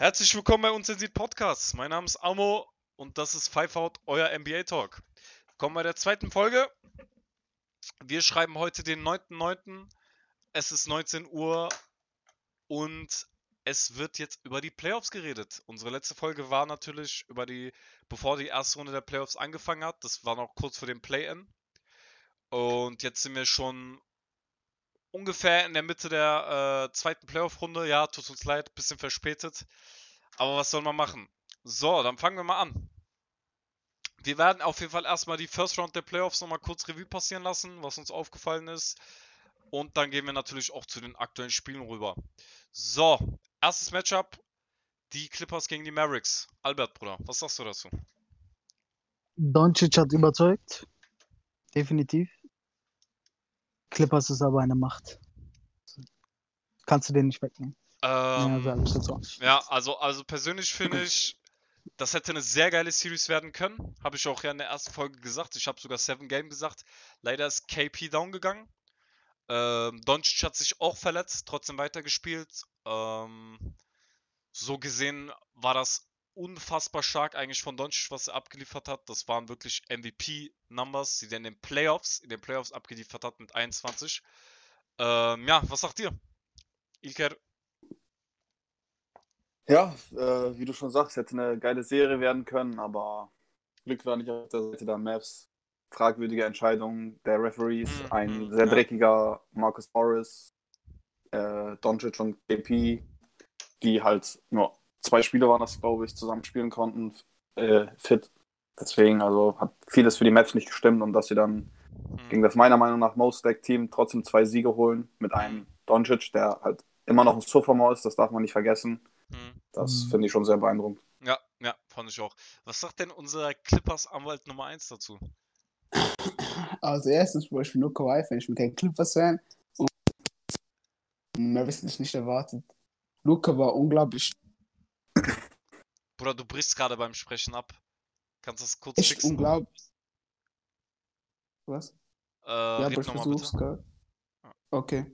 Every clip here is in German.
Herzlich willkommen bei Unzensiert Podcast. Mein Name ist Amo und das ist Five Out, euer NBA Talk. Kommen bei der zweiten Folge. Wir schreiben heute den 9.9. Es ist 19 Uhr und es wird jetzt über die Playoffs geredet. Unsere letzte Folge war natürlich über die, bevor die erste Runde der Playoffs angefangen hat. Das war noch kurz vor dem Play-In. Und jetzt sind wir schon ungefähr in der Mitte der äh, zweiten Playoff-Runde. Ja, tut uns leid, bisschen verspätet. Aber was soll man machen? So, dann fangen wir mal an. Wir werden auf jeden Fall erstmal die First Round der Playoffs nochmal kurz Revue passieren lassen, was uns aufgefallen ist. Und dann gehen wir natürlich auch zu den aktuellen Spielen rüber. So, erstes Matchup. Die Clippers gegen die Mavericks. Albert, Bruder, was sagst du dazu? Doncic hat überzeugt. Definitiv. Clippers ist aber eine Macht. Kannst du den nicht wegnehmen. Ähm, ja, dazu. Ja, also, also persönlich finde ich, das hätte eine sehr geile Series werden können. Habe ich auch ja in der ersten Folge gesagt. Ich habe sogar Seven Game gesagt. Leider ist KP down gegangen. Ähm, Doncic hat sich auch verletzt, trotzdem weitergespielt. Ähm, so gesehen war das unfassbar stark eigentlich von Doncic, was er abgeliefert hat. Das waren wirklich MVP-Numbers, die er in den Playoffs, in den Playoffs abgeliefert hat mit 21. Ähm, ja, was sagt ihr? Ilker, Ja, äh, wie du schon sagst, hätte eine geile Serie werden können, aber Glück war nicht auf der Seite der Mavs. Fragwürdige Entscheidung der Referees, Mhm, ein sehr ja. dreckiger Marcus Morris, äh, Doncic und KP, die halt nur zwei Spiele waren das, glaube ich, zusammen spielen konnten, äh, fit. Deswegen, also hat vieles für die Mavs nicht gestimmt und dass sie dann hm, gegen das meiner Meinung nach Most Stack Team trotzdem zwei Siege holen mit einem Doncic, der halt immer noch ein Sophomore ist, das darf man nicht vergessen. hm. Das Mhm. finde ich schon sehr beeindruckend. Ja, ja, fand ich auch. Was sagt denn unser Clippers-Anwalt Nummer 1 dazu? Also erstens, Bro, ich bin nur Kawhi-Fan, ich bin kein Clippers-Fan. Und Mavis nicht, nicht erwartet. Luca war unglaublich Bruder, du brichst gerade beim Sprechen ab. Kannst du das kurz echt fixen? unglaublich. Was? Äh, ja, aber ich versuch's gerade. Okay.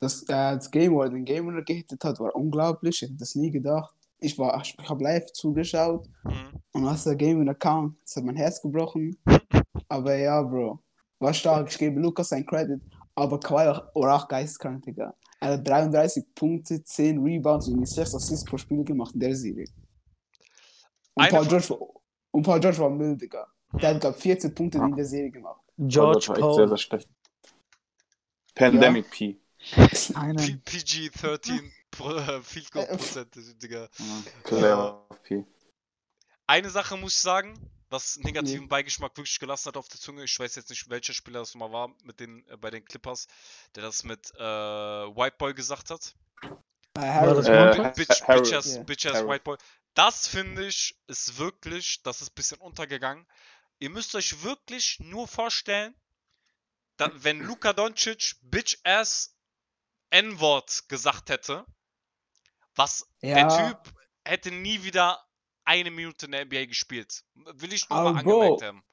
Das, äh, das Game, wo er den Game gehittet hat, war unglaublich. Ich hätte das nie gedacht. Ich war, ich habe live zugeschaut Hm. und als der Game Winner kam, das hat mein Herz gebrochen. Aber ja, Bro. War stark. Ich gebe Lukas sein Credit. Aber Kawhi war war auch geisteskrank, Digga. Er hat 33 Punkte, 10 Rebounds und 6 Assists pro Spiel gemacht in der Serie. Und Paul, George war, und Paul George war mild, Digga. Der hat, glaub 14 Punkte in der Serie gemacht. George war echt sehr, sehr Paul. schlecht. Pandemic P. Einen. P- PG-13 Pro- äh, Field Goal Äh, Prozent, Digga. Player P. Eine Sache muss ich sagen, was negativen Beigeschmack wirklich gelassen hat auf der Zunge. Ich weiß jetzt nicht, welcher Spieler das nochmal war mit den, äh, bei den Clippers, der das mit äh, White Boy gesagt hat. Äh, Äh? Bitch, bitch Ja. bitch ass Harris. White Boy. Das finde ich ist wirklich, das ist ein bisschen untergegangen. Ihr müsst euch wirklich nur vorstellen, da, wenn Luka Doncic Bitch ass N-Wort gesagt hätte, was der Ja. Typ hätte nie wieder eine Minute in der NBA gespielt. Will ich nur Aber mal Bro, angemerkt haben.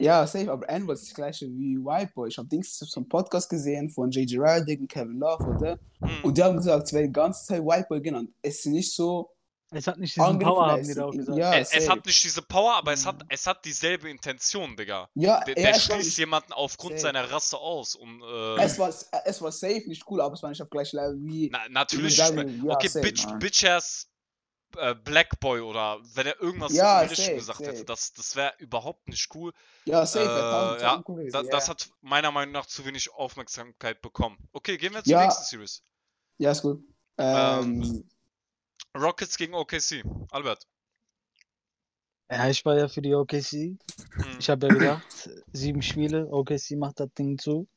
Ja, safe, aber N ist das gleiche wie White Boy. Ich habe Dings so einen Podcast gesehen von J.J. Redick und Kevin Love, oder? Hm. Und die haben gesagt, es wird die ganze Zeit White Boy genannt. Es ist nicht so Es hat nicht diesen Power, haben die da auch gesagt. Ja, es, es hat nicht diese Power, aber es hat, Mhm. es hat dieselbe Intention, Digga. ja, Der, ja, der schließt jemanden aufgrund Safe. seiner Rasse aus. Und, äh, Es war, es war safe nicht cool, aber es war nicht auf gleichem Level wie. Na, natürlich. sagen, ja, okay, safe, Bitch. Bitch ass äh, Black Boy oder wenn er irgendwas Ja, safe, gesagt safe. hätte, das, das wäre überhaupt nicht cool. Ja, safe, Äh, tausend ja, cool Da, ja. Das hat meiner Meinung nach zu wenig Aufmerksamkeit bekommen. Okay, gehen wir zur Ja. nächsten Series. ja, ist gut. Ähm, Ähm, Rockets gegen OKC. Albert. Ja, ich war ja für die OKC. Hm. Ich habe ja gedacht, sieben Spiele, OKC macht das Ding zu.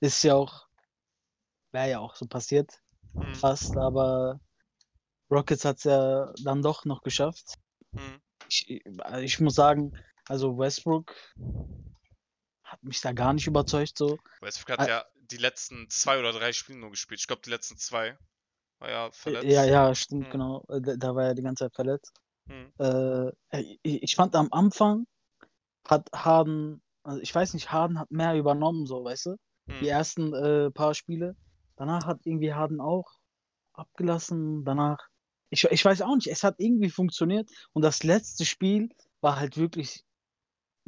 Ist ja auch, wäre ja auch so passiert, Hm. fast, aber Rockets hat es ja dann doch noch geschafft. Hm. Ich, ich muss sagen, also Westbrook hat mich da gar nicht überzeugt, so. Westbrook hat Ah. ja die letzten zwei oder drei Spiele nur gespielt. Ich glaube, die letzten zwei. War ja verletzt. Ja, ja, stimmt, Hm. genau. Äh, Da, da war er die ganze Zeit verletzt. Hm. Äh, ich, ich fand am Anfang hat Harden, also ich weiß nicht, Harden hat mehr übernommen, so, weißt du? Hm. Die ersten äh, paar Spiele. Danach hat irgendwie Harden auch abgelassen. Danach ich, ich weiß auch nicht, es hat irgendwie funktioniert und das letzte Spiel war halt wirklich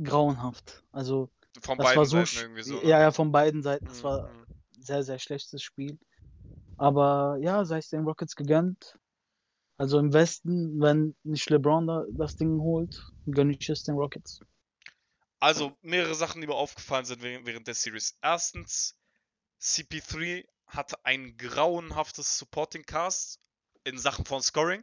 grauenhaft. Also, Von das beiden war so, Seiten irgendwie so. ja, ne? ja, von beiden Seiten. Das war Mhm. ein sehr, sehr schlechtes Spiel. Aber ja, sei es den Rockets gegönnt. Also im Westen, wenn nicht LeBron da, das Ding holt, gönne ich es den Rockets. Also mehrere Sachen, die mir aufgefallen sind während, der Series. Erstens, CP3 hatte ein grauenhaftes Supporting Cast in Sachen von Scoring.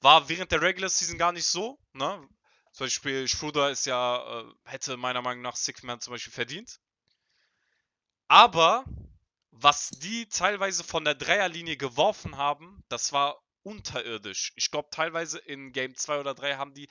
War während der Regular Season gar nicht so. Ne? Zum Beispiel Schroeder ist ja, äh, hätte meiner Meinung nach Six Man zum Beispiel verdient. Aber was die teilweise von der Dreierlinie geworfen haben, das war unterirdisch. Ich glaube, teilweise in Game 2 oder 3 haben die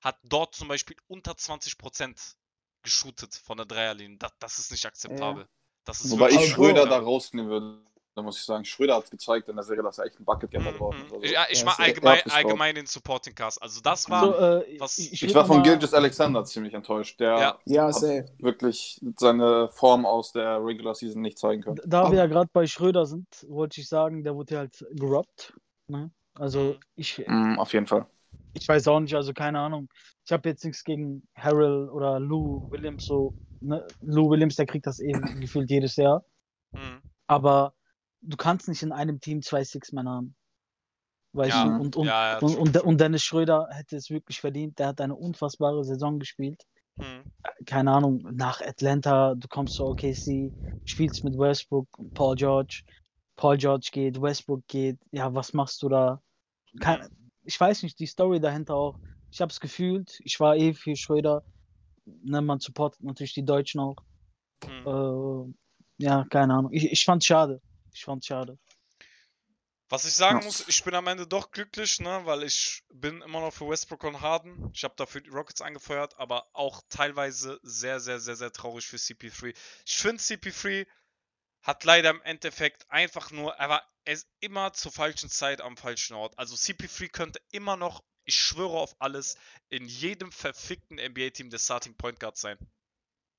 hat dort zum Beispiel unter 20% geshootet von der Dreierlinie. Das, das ist nicht akzeptabel. Das ist Wobei ich Schröder da rausnehmen würde. Da muss ich sagen, Schröder hat gezeigt in der Serie, dass er echt ein Bucketgetter Mhm, geworden ist. Also, Ja, ich Ja, war allgemein, allgemein den Supporting Cast. Also das war. So, äh, was- ich, ich war von Gilgis Alexander ziemlich enttäuscht. Der Ja. Ja, hat wirklich seine Form aus der Regular Season nicht zeigen können. Da wir Aber- ja gerade bei Schröder sind, wollte ich sagen, der wurde ja halt gerobbt. Ne? Also Mhm. ich, Mhm, auf jeden Fall. ich weiß auch nicht, also keine Ahnung. Ich habe jetzt nichts gegen Harrell oder Lou Williams so. Ne? Lou Williams, der kriegt das eben gefühlt jedes Jahr. Mhm. Aber du kannst nicht in einem Team zwei Six-Men haben. Weißt Ja, du? Und, und, ja, und, und, und Dennis Schröder hätte es wirklich verdient. Der hat eine unfassbare Saison gespielt. Mhm. Keine Ahnung, nach Atlanta, du kommst zu OKC, spielst mit Westbrook, Paul George. Paul George geht, Westbrook geht. Ja, was machst du da? Kein, ich weiß nicht, die Story dahinter auch. Ich habe es gefühlt. Ich war eh für Schröder. Ne, man supportet natürlich die Deutschen auch. Mhm. Äh, ja, keine Ahnung. Ich, ich fand's schade. Ich fand's schade. Was ich sagen Ja. muss, ich bin am Ende doch glücklich, ne, weil ich bin immer noch für Westbrook und Harden. Ich habe dafür die Rockets angefeuert, aber auch teilweise sehr, sehr, sehr, sehr traurig für CP3. Ich finde, CP3 hat leider im Endeffekt einfach nur, er war er ist immer zur falschen Zeit am falschen Ort. Also CP3 könnte immer noch, ich schwöre auf alles, in jedem verfickten NBA-Team der Starting Point Guard sein.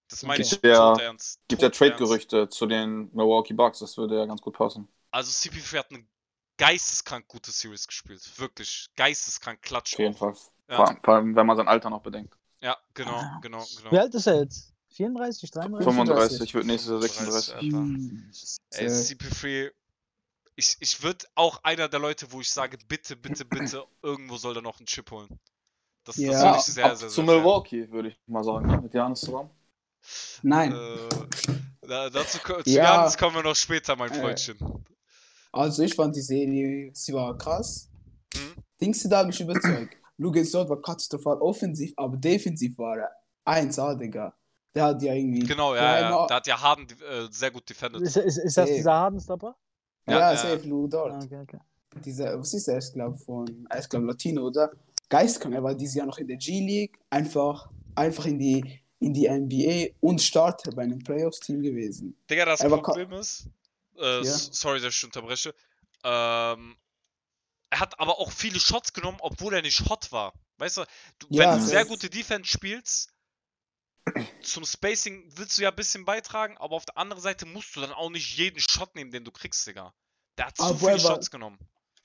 Das meine ich Gibt ja- tot ernst. Gibt ja. Trade-Gerüchte zu den Milwaukee Bucks, das würde ja ganz gut passen. Also CP3 hat eine geisteskrank gute Series gespielt. Wirklich geisteskrank klatsch. Auf jeden. Fall. Ja. Vor, allem- wenn man sein Alter noch bedenkt. Ja, genau, Ah. genau, Wie genau. alt ist er jetzt? 34, 33? 35, wird nächstes Jahr 35, 36. Alter. Hm. Ey, Safe. CP3, ich, ich würde auch einer der Leute, wo ich sage, bitte, bitte, bitte, irgendwo soll er noch einen Chip holen. Das, das Ja, finde ich sehr, sehr, zu sehr fair. Milwaukee, würde ich mal sagen, ne? mit Janis zusammen. Nein. Äh, da, dazu Ja. Janis kommen wir noch später, mein Äh. Freundchen. Also ich fand die Serie, sie war krass. Hm? Dings da mich überzeugt. Lucas Dort war katastrophal offensiv, aber defensiv war er 1A, Digga. Der hat ja irgendwie. Genau, ja, ja. Da hat ja Harden äh, sehr gut defended. Ist, ist, ist das dieser Hardenstopper? Ja, Ja, ja. safe, Luke Dort. Ah, okay, okay. Dieser, was ist er? Ich glaube von, ist glaube Latino, oder? Geistkrank, er war dieses Jahr noch in der G-League, einfach, einfach in die, in die NBA und Starter bei einem Playoffs-Team gewesen. Digga, das Er ka- Problem ist, äh, Ja. sorry, dass ich unterbreche, ähm, er hat aber auch viele Shots genommen, obwohl er nicht hot war. Weißt du, du Ja, wenn du sehr safe. gute Defense spielst, zum Spacing willst du ja ein bisschen beitragen, aber auf der anderen Seite musst du dann auch nicht jeden Shot nehmen, den du kriegst, Digga. Der hat zu Aber viele er war- Shots genommen.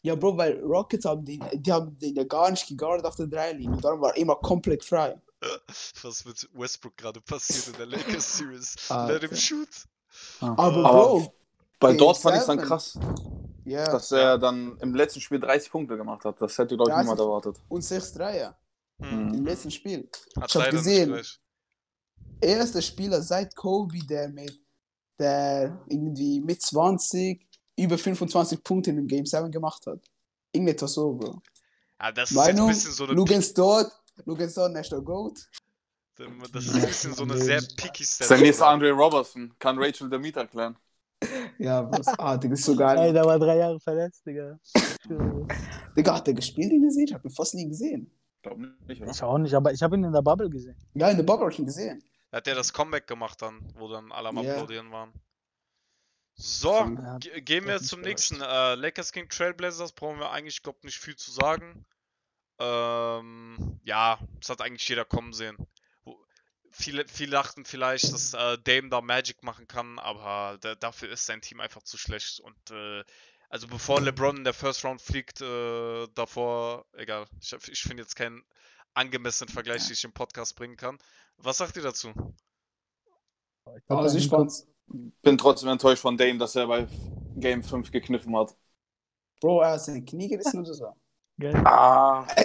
Ja, Bro, weil Rockets haben den, die haben den ja gar nicht geguardet auf der Dreilinie. Darum war er immer komplett frei. Was mit Westbrook gerade passiert in der Lakers Series? Alter. Let him shoot. Aber, Aber Bro, Bei dort fand ich es dann krass, ja, dass er dann im letzten Spiel 30 Punkte gemacht hat. Das hätte, glaube ich, 30? niemand erwartet. und 6 Dreier Hm. im letzten Spiel. Hat Ich hab leider nicht gesehen. Erster Spieler seit Kobe, der mit, der irgendwie mit 20 über 25 Punkte in dem Game 7 gemacht hat. Irgendetwas so, Bro. Ja, das ist jetzt ein Meinung, bisschen so eine Lugens dort, Lugens dort, National Goat. Das ist ein bisschen so eine sehr picky ist der nächste Andre Robertson. Kann Rachel Demit erklären. Ja, was? Ah, Digga, ist so geil. Ey, der war drei Jahre verletzt, Digga. Digga, hat der gespielt in der Serie? Ich hab ihn fast nie gesehen. Glaub nicht, oder? Ich auch nicht, aber ich habe ihn in der Bubble gesehen. Ja, in der Bubble hab ich ihn gesehen. Er hat ja das Comeback gemacht dann, wo dann alle am Ja. Applaudieren waren. So, Ja, gehen wir zum nächsten. Äh, Lakers gegen Trailblazers brauchen wir eigentlich, glaub nicht viel zu sagen. Ähm, ja, das hat eigentlich jeder kommen sehen. Viele, viele dachten vielleicht, dass äh, Dame da Magic machen kann, aber da, dafür ist sein Team einfach zu schlecht. Und äh, Also bevor LeBron in der First Round fliegt, äh, davor, egal. Ich, ich finde jetzt keinen angemessenen Vergleich, den ich im Podcast bringen kann. Was sagt ihr dazu? Ich glaub, Also ich fand's, Bin trotzdem enttäuscht von Dame, dass er bei Game 5 gekniffen hat. Bro, er hat seine Knie gerissen oder so. Gell? Ah.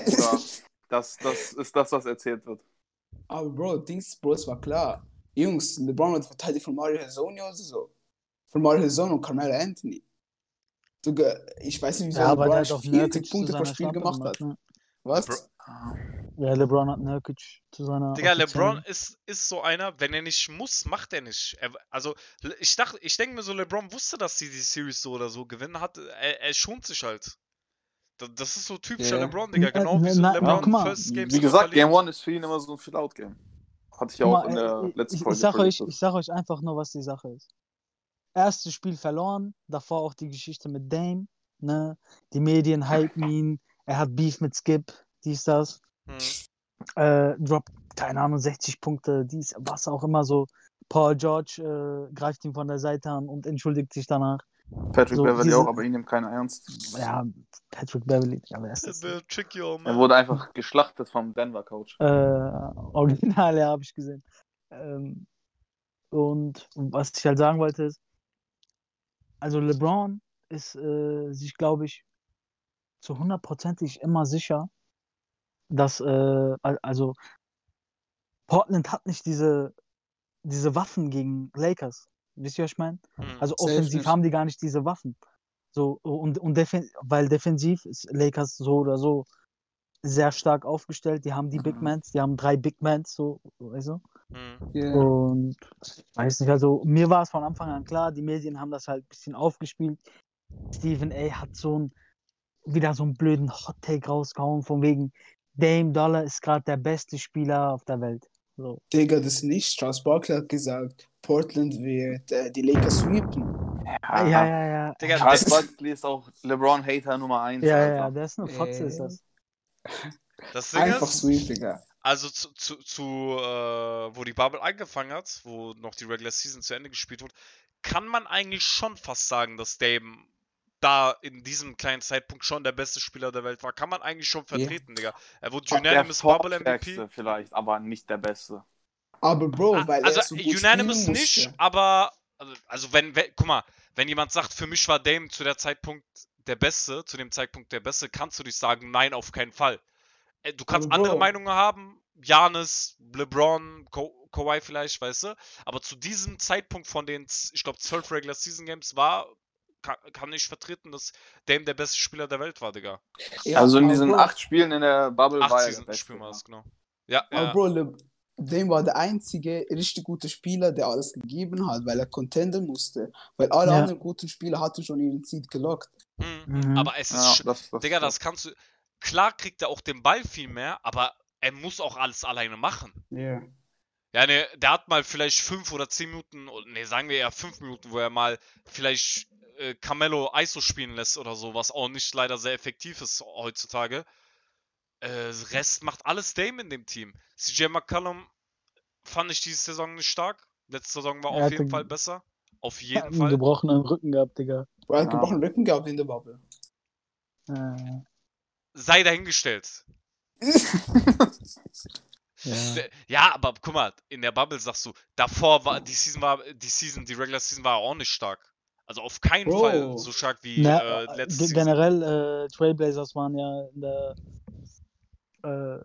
Das, das ist das, was erzählt wird. Aber Bro, Dings, Bro, es war klar. Jungs, LeBron wird verteidigt von Mario Hezonja oder so. Von Mario Hezonja und Carmelo Anthony. Sogar, ich weiß nicht, wieso Ja, LeBron hat auch 40 Nurkic zu Punkte pro Spiel gemacht hat. ne? Was? Bro. Ja, LeBron hat Nurkic zu seiner. Digga, LeBron ist, ist so einer, wenn er nicht muss, macht er nicht. Er, also, ich dachte, ich denke mir so, LeBron wusste, dass sie die Series so oder so gewinnen hat. Er, er schont sich halt. Da- Das ist so typischer Ja. LeBron, Digga. Genau wie so na- LeBron mal, First Game Wie gesagt. Game 1 ist für ihn immer so ein Fill-Out-Game. Hatte ich ja auch mal, in der äh, letzten ich, Folge. ich, sag euch, ich sag euch einfach nur, was die Sache ist. Erstes Spiel verloren, davor auch die Geschichte mit Dame. Ne? Die Medien hypen ihn, er hat Beef mit Skip, dies, das. Hm. Äh, droppt, keine Ahnung, 60 Punkte, dies, was auch immer so. Paul George äh, greift ihn von der Seite an und entschuldigt sich danach. Patrick so Beverly diese- auch, aber ihn nimmt keiner ernst. Ja, Patrick Beverly, ja, wer ist Er wurde einfach geschlachtet vom Denver-Coach. Äh, Original, ja, habe ich gesehen. Ähm, und was ich halt sagen wollte ist, also LeBron ist äh, sich, glaube ich, zu hundertprozentig immer sicher, dass, äh, al- also Portland hat nicht diese, diese Waffen gegen Lakers. Wisst ihr, was ich meine? Hm. Also offensiv haben die gar nicht diese Waffen. So, und, und defen weil defensiv ist Lakers so oder so sehr stark aufgestellt. Die haben die Big Mhm. Mans, die haben drei Big Mans, so, weißt du? Hm. Yeah. Und weiß nicht, also mir war es von Anfang an klar, die Medien haben das halt ein bisschen aufgespielt. Stephen A. hat so ein, wieder so einen blöden Hot Take rausgehauen, von wegen Dame Dollar ist gerade der beste Spieler auf der Welt. So. Digga, das nicht. Charles Barkley hat gesagt, Portland wird äh, die Lakers sweepen. Ja, ja, ja, ja. Digga, Charles Barkley ist auch LeBron-Hater Nummer 1. Ja, Alter. ja, der ist eine Fotze, ist das. das Ding Einfach ist, sweep, Digga. also zu, zu, zu äh, wo die Bubble angefangen hat, wo noch die Regular Season zu Ende gespielt wurde, kann man eigentlich schon fast sagen, dass Dame da in diesem kleinen Zeitpunkt schon der beste Spieler der Welt war. Kann man eigentlich schon vertreten, Digga. Er wurde Der Unanimous Bubble MVP. vielleicht, aber nicht der Beste. Aber Bro, Ah, weil also er so gut Unanimous nicht, musste. aber also, also wenn, wenn, guck mal, wenn jemand sagt, für mich war Dame zu der Zeitpunkt der Beste, zu dem Zeitpunkt der Beste, kannst du nicht sagen, nein, auf keinen Fall. Äh, Du kannst Aber andere Bro. Meinungen haben, Janis, LeBron, Ka Kawhi vielleicht, weißt du, aber zu diesem Zeitpunkt von den, ich glaube, 12 Regular Season Games war, kann, kann ich vertreten, dass Dame der beste Spieler der Welt war, Digga. Ja, also in aber diesen Bro, acht Spielen in der Bubble Acht war er der ja. das, genau. Ja, Aber ja. Bro, Le Dame war der einzige richtig gute Spieler, der alles gegeben hat, weil er contenden musste. Weil alle Ja. anderen guten Spieler hatten schon ihren Seed gelockt. Mhm. Mhm. Aber es ist Ja, das, das, Digga, das kannst du. Klar kriegt er auch den Ball viel mehr, aber er muss auch alles alleine machen. Ja. Ja, ne, der hat mal vielleicht fünf oder zehn Minuten, oder ne, sagen wir eher fünf Minuten, wo er mal vielleicht äh, Carmelo ISO spielen lässt oder so, was auch nicht leider sehr effektiv ist heutzutage. Äh, Rest macht alles Dame in dem Team. CJ McCollum fand ich diese Saison nicht stark. Letzte Saison war Er auf jeden Fall besser. Auf Hat jeden einen Fall. gebrochenen Rücken gehabt, Digga. Er hat Ja. gebrochenen Rücken gehabt in der Bubble. Äh, Sei dahingestellt. ja. Ja, aber guck mal, in der Bubble sagst du, davor war die Season war die Season, die Regular Season war auch nicht stark. Also auf keinen Bro. Fall so stark wie Na, äh, äh, letzte Season. generell, äh, Trailblazers waren ja in der, äh,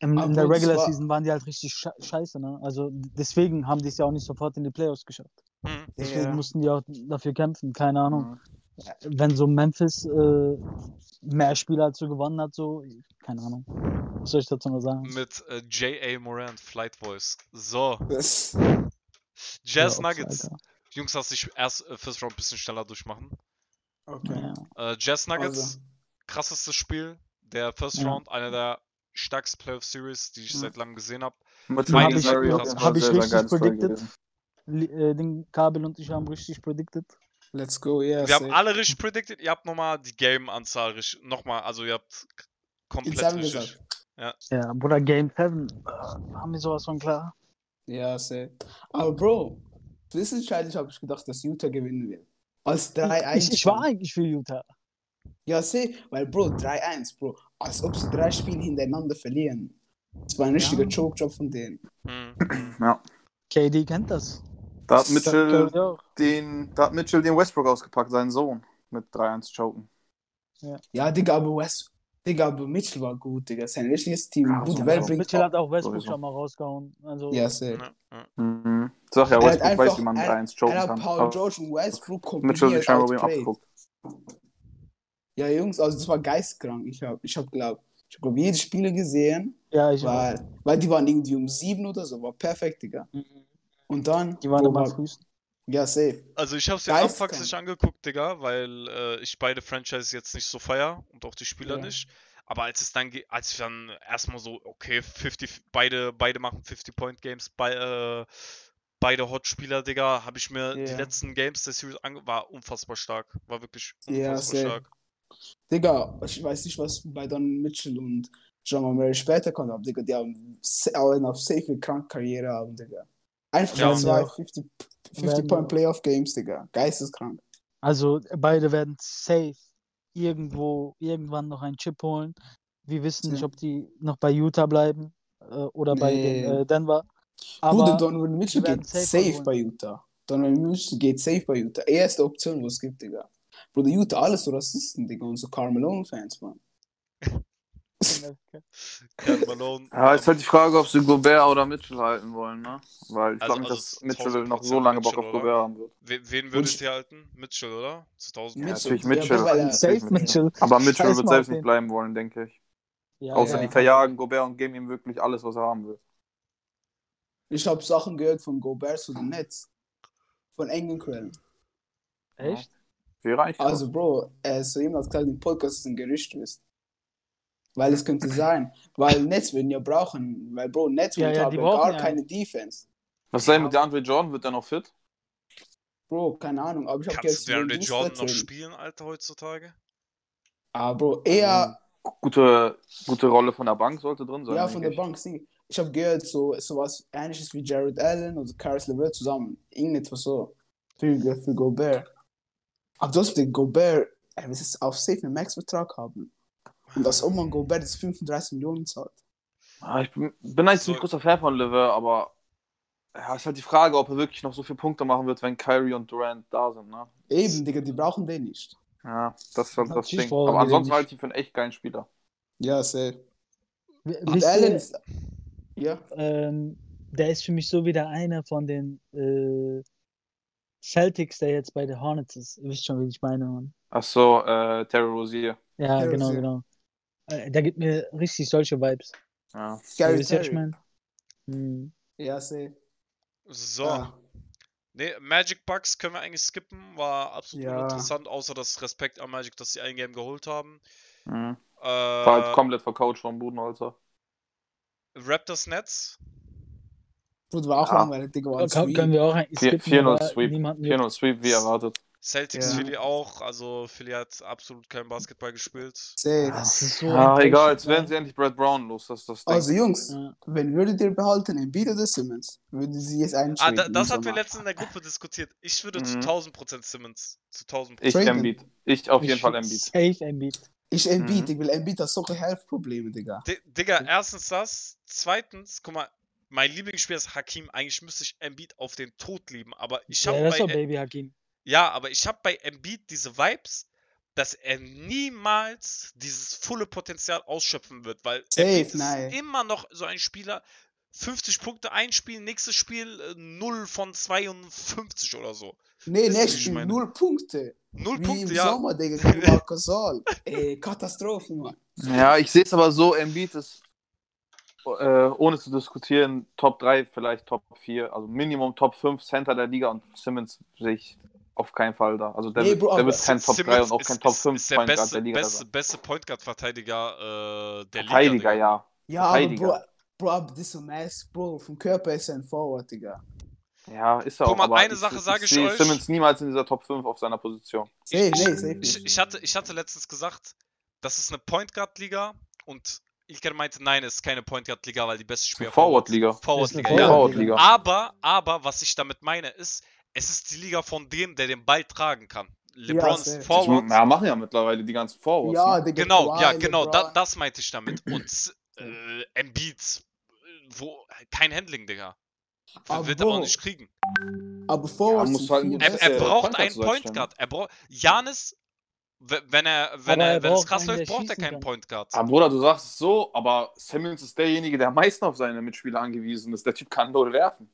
im, in der Regular war- Season waren die halt richtig sche scheiße, ne? Also deswegen haben die es ja auch nicht sofort in die Playoffs geschafft. Mhm. Deswegen Ja. mussten die auch dafür kämpfen, keine Ahnung. Mhm. Wenn so Memphis äh, mehr Spieler als so gewonnen hat, so, keine Ahnung. Was soll ich dazu noch sagen? Mit äh, J.A. Morant, Flight Voice. So, Jazz Nuggets. Alter. Jungs, lass dich erst äh, First Round ein bisschen schneller durchmachen. okay. Ja. Äh, Jazz Nuggets, Also. krassestes Spiel der First Ja. Round, einer der stärksten Playoff Series, die ich Ja. seit langem gesehen habe. Mit Hab Miles ich- hab ich richtig predicted. äh, den Kabel und ich haben richtig predicted. Let's go, yeah. Wir haben alle richtig predicted, ihr habt nochmal die Game-Anzahl richtig, nochmal, also ihr habt komplett Seven richtig. gesagt. Ja, Bruder, Game 7, äh, haben wir sowas von klar. Ja, safe. Aber Bro, zwischenzeitlich habe ich gedacht, dass Utah gewinnen wird. Als 3-1. Ich, ich war eigentlich für Utah. Ja, seh, weil Bro, 3-1, Bro. Als ob sie drei Spiele hintereinander verlieren. Das war ein richtiger Ja. Choke-Job von denen. Mhm. Ja. KD kennt das. Da hat Mitchell den, da hat Mitchell den Westbrook ausgepackt, seinen Sohn, mit 3-1 choken. Ja, Digga, aber West. Digga, aber Mitchell war gut, Digga. Sein richtiges Team. Ja, Gute so Welt auch. bringt. Mitchell hat auch Westbrook Sowieso. schon mal rausgehauen. Also, Ja. Ja, ja. Mhm. Sag ja, hat Westbrook weiß, einfach- wie man er- 3-1 choken Er hat kann. Paul George und Westbrook Mitchell kombiniert sich scheinbar bei ihm abgeguckt. Ja, Jungs, also das war geistkrank. Ich hab, ich hab glaub, ich hab glaub, jedes Spiel gesehen, ja, ich auch. weil, weil die waren irgendwie um sieben oder so, war perfekt, Digga. Mhm. Und dann, Die waren immer frühst. ja, safe. Also ich habe es mir Geistkrank. anfangs nicht angeguckt, Digga, weil äh, ich beide Franchises jetzt nicht so feier und auch die Spieler Ja. nicht. Aber als es dann, ge- als ich dann erstmal so, okay, 50, beide, beide machen 50-Point-Games, bei, äh, beide Hot-Spieler, Digga, habe ich mir die Ja. letzten Games der Series ange war unfassbar stark. War wirklich Ja, unfassbar sehr. stark. Digga, ich weiß nicht, was bei Don Mitchell und Jamal Murray später kommt, aber Digga, die haben auch auf safe eine kranke Karriere haben, Digga. Einfach Ja. schon zwei Ja. 50, Werden 50 Point auch. Playoff Games, Digga. Geisteskrank. Also beide werden safe irgendwo irgendwann noch einen Chip holen. Wir wissen nicht, ob die noch bei Utah bleiben äh, oder bei den, Nee. äh, Denver. Bruder, Aber Donovan Mitchell geht safe safe, bei Utah. Donovan Mitchell geht safe bei Utah. Erste Option, was es gibt, Digga. Bruder, Utah, alles so Rassisten, Digga, und so Carmelo-Fans, Mann. Malone. Ja, ist halt die Frage, ob sie Gobert oder Mitchell halten wollen, ne? Weil ich Also- glaube nicht, also dass Mitchell 1000% noch so lange Bock auf Mitchell, Gobert haben wird. Wen, wen würdet Und- ihr halten? Mitchell, oder? Zu 1000 Ja, Mitchell. natürlich Ja, Mitchell. weil er- Safe Mitchell. Aber Mitchell Scheiß wird selbst nicht bleiben wollen, denke ich. Ja, Außer ja. die verjagen Gobert und geben ihm wirklich alles, was er haben will. Ich habe Sachen gehört von Gobert zu den Nets. Von engen Quellen. Echt? Eigentlich krass. Also, Bro, äh, so jemand hat gesagt, im Podcast ist ein Gerücht ist. Weil es könnte sein. Weil Nets würden ja brauchen. Weil, Bro, Nets Ja, ja, haben gar ja. keine Defense. Was ist denn mit DeAndre Jordan? Wird der noch fit? Bro, keine Ahnung. Aber ich habe Kannst du Booster Jordan noch spielen, Alter, heutzutage? Ah, Bro, eher Gute, gute Rolle von der Bank sollte drin sein. ja, von der ich. Bank. Sie. Ich habe gehört, so sowas ähnliches wie Jared Allen oder Caris LeVert zusammen. Irgendetwas so. Für, für Gobert. Aber du hast den Gobert, er will es auf safe einen Max-Vertrag haben. Und als ob man Gobert jetzt 35 Millionen zahlt. Ah, ich bin, bin eigentlich So- nicht großer Fan von Lever, aber ja, ist halt die Frage, ob er wirklich noch so viele Punkte machen wird, wenn Kyrie und Durant da sind. Ne? Eben, Digga, die brauchen den nicht. Ja, das ist halt das Ding. Aber ansonsten halte ich ihn für einen echt geilen Spieler. Ja, safe. W- Und Allen ist. Ja. ähm, der ist für mich so wieder einer von den äh, Celtics, der jetzt bei den Hornets ist. Ihr wisst schon, wie ich meine, Mann. Achso, äh, Terry Rozier. Ja, Ja, genau, sehr. genau. Äh, der gibt mir richtig solche Vibes. Ja. Gary Wisst ihr, was ich Terry. meine? Hm. Ja, safe. So. Ah, Nee, Magic Bucks können wir eigentlich skippen. War absolut Ja. uninteressant, außer das Respekt an Magic, dass sie ein Game geholt haben. Mhm. Äh, War halt komplett vercoacht von Budenholzer. Raptors Nets. Bruder, war auch Ja. langweilig, Digga. Können wir auch ein 4- skippen, 4-0 aber Sweep. niemanden 4-0 Sweep, wie erwartet. Celtics Ja. Philly auch. Also Philly hat absolut kein Basketball gespielt. Safe. Das ist so Ja, enttäuschend, egal, jetzt werden sie endlich Brad Brown los. Das ist das Ding. Also, Jungs, Ja. wenn würdet ihr behalten, Embiid oder Simmons? Würden sie jetzt Ah, eintraden? da, das hatten wir letztens in der Gruppe diskutiert. Ich würde zu Mhm. 1000% Simmons. Zu 1000%. ich Traden. Embiid. Ich auf jeden Ich Fall Embiid. Safe Embiid. Ich Embiid, Mhm. ich will Embiid, hat solche Health-Probleme, Digga. Di- Digga, erstens das. Zweitens, guck mal, mein Lieblingsspieler ist Hakim. Eigentlich müsste ich Embiid auf den Tod lieben. Aber ich habe Ja, das ist bei, doch Baby Hakim. Ja, aber ich habe bei Embiid diese Vibes, dass er niemals dieses volle Potenzial ausschöpfen wird, weil Safe, Embiid nein. ist immer noch so ein Spieler, 50 Punkte ein Spiel, nächstes Spiel äh, 0 von 52 oder so. Nee, nächstes Spiel, meine. null Punkte. 0 Wie Punkte, im ja. Sommer, Digga, gegen Marc Gasol. Ey, Katastrophe, Mann. Ja, ich sehe es aber so, Embiid ist, äh, ohne zu diskutieren, Top 3, vielleicht Top 4, also Minimum Top 5 Center der Liga und Simmons sehe ich auf keinen Fall da. Also der, Nee, wird, Bro, der aber wird kein Top 3 Simmons und auch ist- kein Top ist- 5 ist der Point Guard beste, der Liga. beste, beste Point Guard Verteidiger äh, der Verteidiger, Liga. Digga. ja. Ja, aber Verteidiger. Bro, Bro, aber das ist so nice. Bro, vom Körper ist er ein Forward, Digga. Ja, ist er Guck auch, mal, aber eine ich, Sache ich, sage ich sehe euch. Simmons niemals in dieser Top 5 auf seiner Position. Ich- nee, Ich, nicht. ich, hatte, ich hatte letztens gesagt, das ist eine Point Guard Liga und Ilker meinte, nein, es ist keine Point Guard Liga, weil die beste Spieler Forward Liga. Forward Liga, Forward ja. Forward Liga. Aber, aber, was ich damit meine, ist, es ist die Liga von dem, der den Ball tragen kann. LeBron ist safe. Das Forward. ja, machen ja mittlerweile die ganzen Forwards. Ja, ne? Digga, Genau, Kawhi, ja, genau, da, das meinte ich damit. Und äh, Embiid, wo kein Handling, Digga. Aber Wird er auch nicht kriegen. Aber Forwards sind halt Er, er braucht einen Point Guard. Er braucht. Janis, wenn er, wenn Aber er, er wenn es krass läuft, braucht er keinen kann. Point Guard. Ah, Bruder, du sagst es so, aber Simmons ist derjenige, der am meisten auf seine Mitspieler angewiesen ist. Der Typ kann null werfen.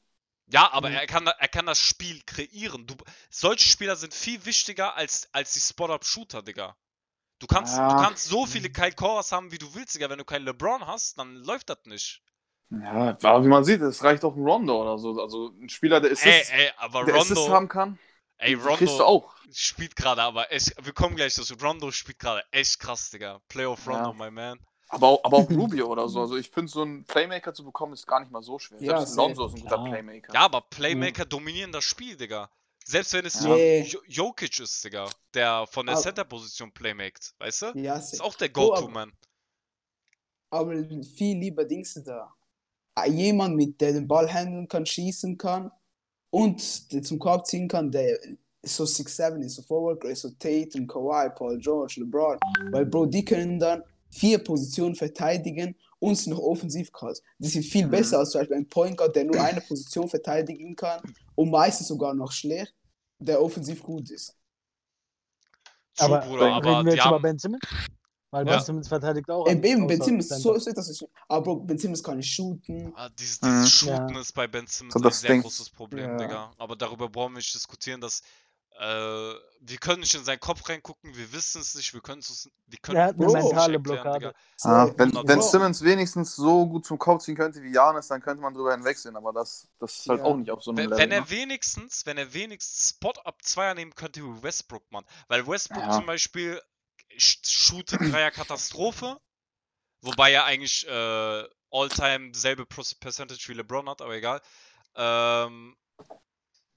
Ja, aber Mhm. er kann, er kann das Spiel kreieren. Du, solche Spieler sind viel wichtiger als, als die Spot-Up-Shooter, Digga. Du kannst, du Ja. kannst so viele Kyle Koras haben, wie du willst, Digga. Wenn du keinen LeBron hast, dann läuft das nicht. Ja, aber wie man sieht, es reicht auch ein Rondo oder so. Also ein Spieler, der Assist, Ey, ey, aber der Assist Rondo, haben kann, ey, den kriegst du Rondo auch. spielt gerade aber echt, wir kommen gleich dazu. Rondo spielt gerade echt krass, Digga. Playoff Ja. Rondo, my man. Aber auch, aber auch Rubio oder so. Also ich finde, so einen Playmaker zu bekommen, ist gar nicht mal so schwer. Ja, Selbst. Lonzo ist ein guter. Playmaker. Ja, aber Playmaker dominieren das Spiel, Digga. Selbst wenn es. Nee. Jo- Jokic ist, Digga, der von der Aber- Center-Position playmaked, weißt du? Ja, Ist auch der Bro, aber- Go-To-Man. aber viel lieber Dings da. Ah, Jemand, mit der den Ball handeln kann, schießen kann und der zum Korb ziehen kann, der so 6'7 ist, so Forward, ist so Tatum, Kawhi, Paul George, LeBron. Weil, Bro, die können dann vier Positionen verteidigen und sind noch offensiv krass. Die sind viel Mhm. besser als zum Beispiel ein Point Guard, der nur eine Position verteidigen kann und meistens sogar noch schlecht, der offensiv gut ist. True, Aber Bruder, reden aber Reden wir jetzt über haben, Ben Simmons? Weil Ja. Ben Simmons verteidigt auch. Ey, eben, Ben Simmons, so ist das. ist- Aber Bro, Ben Simmons kann nicht shooten. ah, dieses, Mhm. dieses Shooten Ja. ist bei Ben Simmons So ein das sehr Ding. großes Problem, Ja. Digga. Aber darüber brauchen wir nicht diskutieren, dass äh, wir können nicht in seinen Kopf reingucken, wir wissen es nicht, wir können es wir können Er hat eine mentale erklären, Blockade. Safe. wenn, wenn. Simmons wenigstens so gut zum Kopf ziehen könnte wie Janis, dann könnte man drüber hinwegsehen. Aber das, das ist halt Ja. auch nicht auf so einem Wenn, Level. wenn ne? er wenigstens, wenn er wenigstens Spot-Up Zweier nehmen könnte wie Westbrook, Mann. Weil Westbrook Ja. zum Beispiel sh- shootet Dreier Katastrophe, wobei er eigentlich äh, all-time selbe Percentage wie LeBron hat, aber egal. Ähm,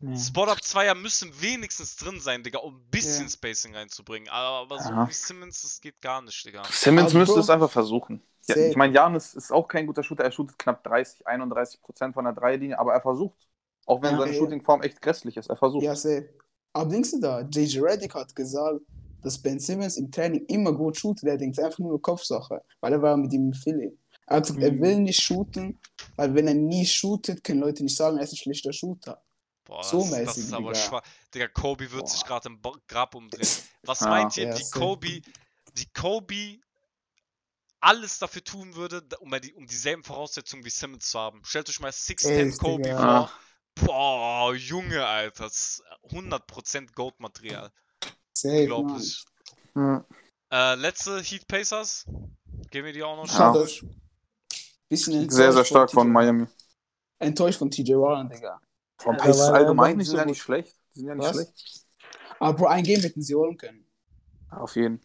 Nee. Spot-Up Zweier müssen wenigstens drin sein, Digga, um ein bisschen Ja. Spacing reinzubringen. Aber so Ja. wie Simmons, das geht gar nicht, Digga. Simmons Also, müsste es einfach versuchen. Ja, ich meine, Janis ist auch kein guter Shooter. Er shootet knapp 30, 31 Prozent von der Dreierlinie, aber er versucht. Auch wenn Ja, seine ja. Shootingform echt grässlich ist, er versucht. Ja, safe. Aber denkst du da, JJ Redick hat gesagt, dass Ben Simmons im Training immer gut shootet. Er denkt es ist einfach nur eine Kopfsache, weil er war mit ihm in Philly. Er hat gesagt, er Mhm. will nicht shooten, weil wenn er nie shootet, können Leute nicht sagen, er ist ein schlechter Shooter. Boah, So das, das mäßig, ist aber schwach. Digga, Kobe wird sich Boah. gerade im Grab umdrehen. Was Ja. meint ihr, Ja, safe. Kobe, wie Kobe alles dafür tun würde, um, die, um dieselben Voraussetzungen wie Simmons zu haben? Stellt euch mal 6'10 Echt, Kobe Digga. vor. Ah. Boah, Junge, Alter. Das ist 100% Safe, Goat-Material. Mann. Unglaublich. Hm. Äh, letzte Heat Pacers. Gehen wir die auch noch Ja. schnell Schade. Bisschen enttäuscht Sehr, sehr stark von Miami. Enttäuscht von TJ Warren, Digga. Von Ja, Pacers er allgemein, nicht sind so ja gut. nicht schlecht. Die sind ja nicht Was? schlecht. Aber Bro, ein Game hätten sie holen können. Auf jeden.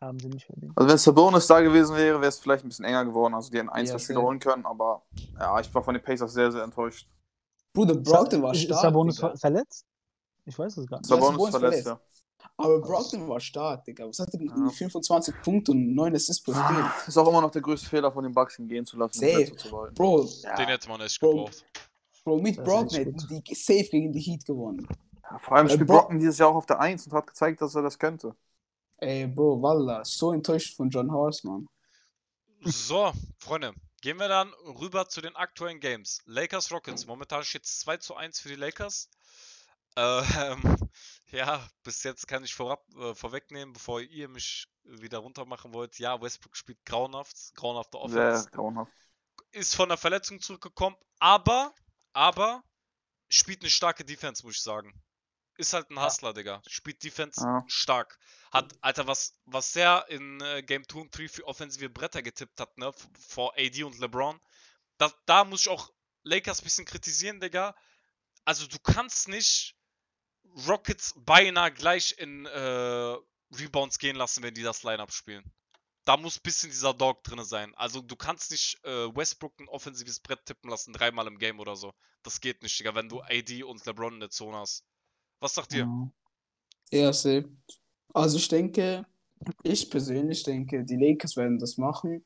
Haben sie nicht verdient. Also wenn Sabonis da gewesen wäre, wäre es vielleicht ein bisschen enger geworden. Also die hätten ein, Ja, zwei Spiele holen können, aber ja, ich war von den Pacers sehr, sehr enttäuscht. Bruder, Brogdon war stark. Ist Sabonis Digga. ver verletzt? Ich weiß es gar nicht. Ja, Sabonis Sabonis verletzt, verletzt. ja. Aber Brogdon war stark, Digga. Was hat er? Ja. 25 Punkte und 9 Assists pro Spiel. Ah, Ist auch immer noch der größte Fehler von den Bucks, ihn gehen zu lassen, Safe. zu wollen. Bro, Den hätte man echt Bro. gebraucht. Bro, mit hätten die safe gegen die Heat gewonnen. Ja, vor allem Äh, spielt Bro- Brocken dieses Jahr auch auf der 1 und hat gezeigt, dass er das könnte. Ey, Bro, Wallah, so enttäuscht von John Horst, Mann. So, Freunde, gehen wir dann rüber zu den aktuellen Games. Lakers Rockets. Momentan steht es 2 zu 1 für die Lakers. Ähm, ja, bis jetzt kann ich vorab, äh, vorwegnehmen, bevor ihr mich wieder runter machen wollt. Ja, Westbrook spielt grauenhaft, grauenhafte Sehr Offense. grauenhaft. Ist von der Verletzung zurückgekommen, aber, aber, spielt eine starke Defense, muss ich sagen. Ist halt ein Hustler, Digga. Spielt Defense Ja. stark. Hat, Alter, was, was der in äh, Game 2 und 3 für offensive Bretter getippt hat, ne? Vor AD und LeBron. Da, da muss ich auch Lakers ein bisschen kritisieren, Digga. Also du kannst nicht Rockets beinahe gleich in äh, Rebounds gehen lassen, wenn die das Lineup spielen. Da muss ein bisschen dieser Dog drin sein. Also du kannst nicht äh, Westbrook ein offensives Brett tippen lassen, dreimal im Game oder so. Das geht nicht, Digga, wenn du AD und LeBron in der Zone hast. Was sagt ihr? Ja. Ja, safe. Also ich denke, ich persönlich denke, die Lakers werden das machen.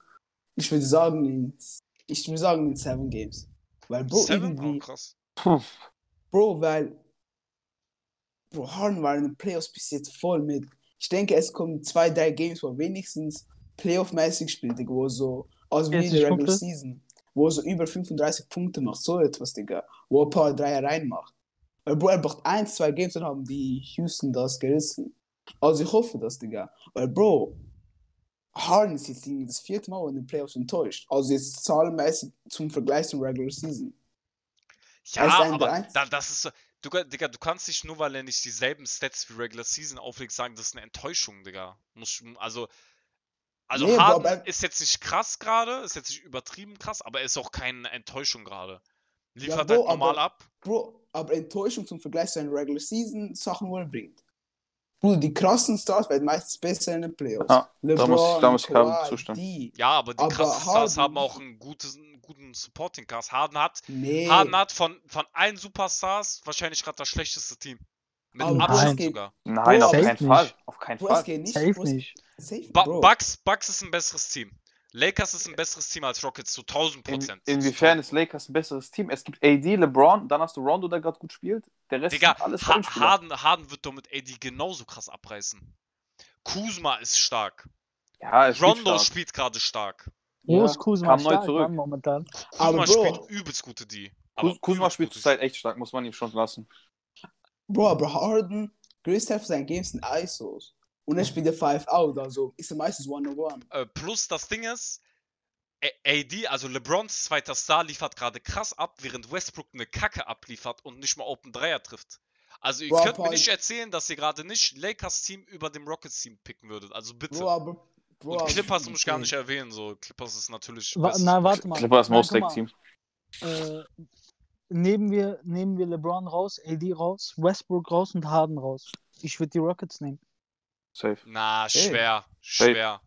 Ich würde sagen, in, ich würde sagen in Seven Games. Weil Bro, Seven? Oh, irgendwie, krass. Bro, weil Bro, Harden war in den Playoffs bis jetzt voll mit. Ich denke, es kommen zwei, drei Games, wo wenigstens Playoff-mäßig spielt, Digga, wo so, also wie in 40 der Regular Punkte? Season, wo er so über 35 Punkte macht, so etwas, Digga, wo er ein paar Dreier reinmacht. Weil, Bro, er braucht eins, zwei Games, dann haben die Houston das gerissen. Also ich hoffe das, Digga. Weil, Bro, Harden ist jetzt das vierte Mal in den Playoffs enttäuscht. Also jetzt zahlenmäßig zum Vergleich zum Regular Season. Ja, Er ein aber da, das ist so. Du, Digga, du kannst nicht nur, weil er nicht dieselben Stats wie Regular Season auflegt, sagen, das ist eine Enttäuschung, Digga. Muss, also, also Nee, Harden aber- ist jetzt nicht krass gerade, ist jetzt nicht übertrieben krass, aber er ist auch keine Enttäuschung gerade. Liefert Bro, halt normal aber- ab. Bro, aber Enttäuschung zum Vergleich zu seinen Regular Season Sachen, wo er bringt. Bro, die krassen Stars werden meistens besser in den Playoffs. Ja, da muss ich- da muss ich Kawhi, zustimmen. Die. Ja, aber die aber krassen Stars Harden- haben auch einen, gutes, einen guten Supporting Cast. Harden hat, Nee. Harden hat von, von allen Superstars wahrscheinlich gerade das schlechteste Team. Mit Aber Abstand sogar. Nein, Bro, auf keinen nicht. Fall. Auf keinen Bro, Fall. geht nicht. Safe nicht. Safe, Ba Bro. Bucks, Bucks ist ein besseres Team. Lakers ist ein besseres Team als Rockets zu 1000 In, Prozent. inwiefern ist Lakers ein besseres Team? Es gibt AD, LeBron, dann hast du Rondo, der gerade gut spielt. Der Rest Digga, sind alles ha. Harden, Harden wird doch mit AD genauso krass abreißen. Kuzma ist stark. Ja, spielt Rondo stark. spielt gerade stark. Wo Ja, ist Kuzma kam neu stark, zurück. Mann, momentan? Kuzma Aber Bro- spielt übelst gute D. Aber Kuz- Kuzma übelst spielt zurzeit echt stark, muss man ihm schon lassen. Bro, aber Harden, größte Teil von seinen Games sind ISOs. Und er spielt ja 5 out, also ist er meistens 101. Äh, plus das Ding ist, AD, also LeBrons zweiter Star, liefert gerade krass ab, während Westbrook eine Kacke abliefert und nicht mal Open Dreier trifft. Also ihr Bro, könnt mir nicht erzählen, dass ihr gerade nicht Lakers Team über dem Rockets Team picken würdet. Also bitte. Bro, aber. Bro, und Clippers muss ich gar nicht erwähnen. So Clippers ist natürlich. Wa na, warte mal. Clippers Most. Team. Äh, nehmen, wir, nehmen wir LeBron raus, AD raus, Westbrook raus und Harden raus. Ich würde die Rockets nehmen. Safe. Na, schwer, schwer.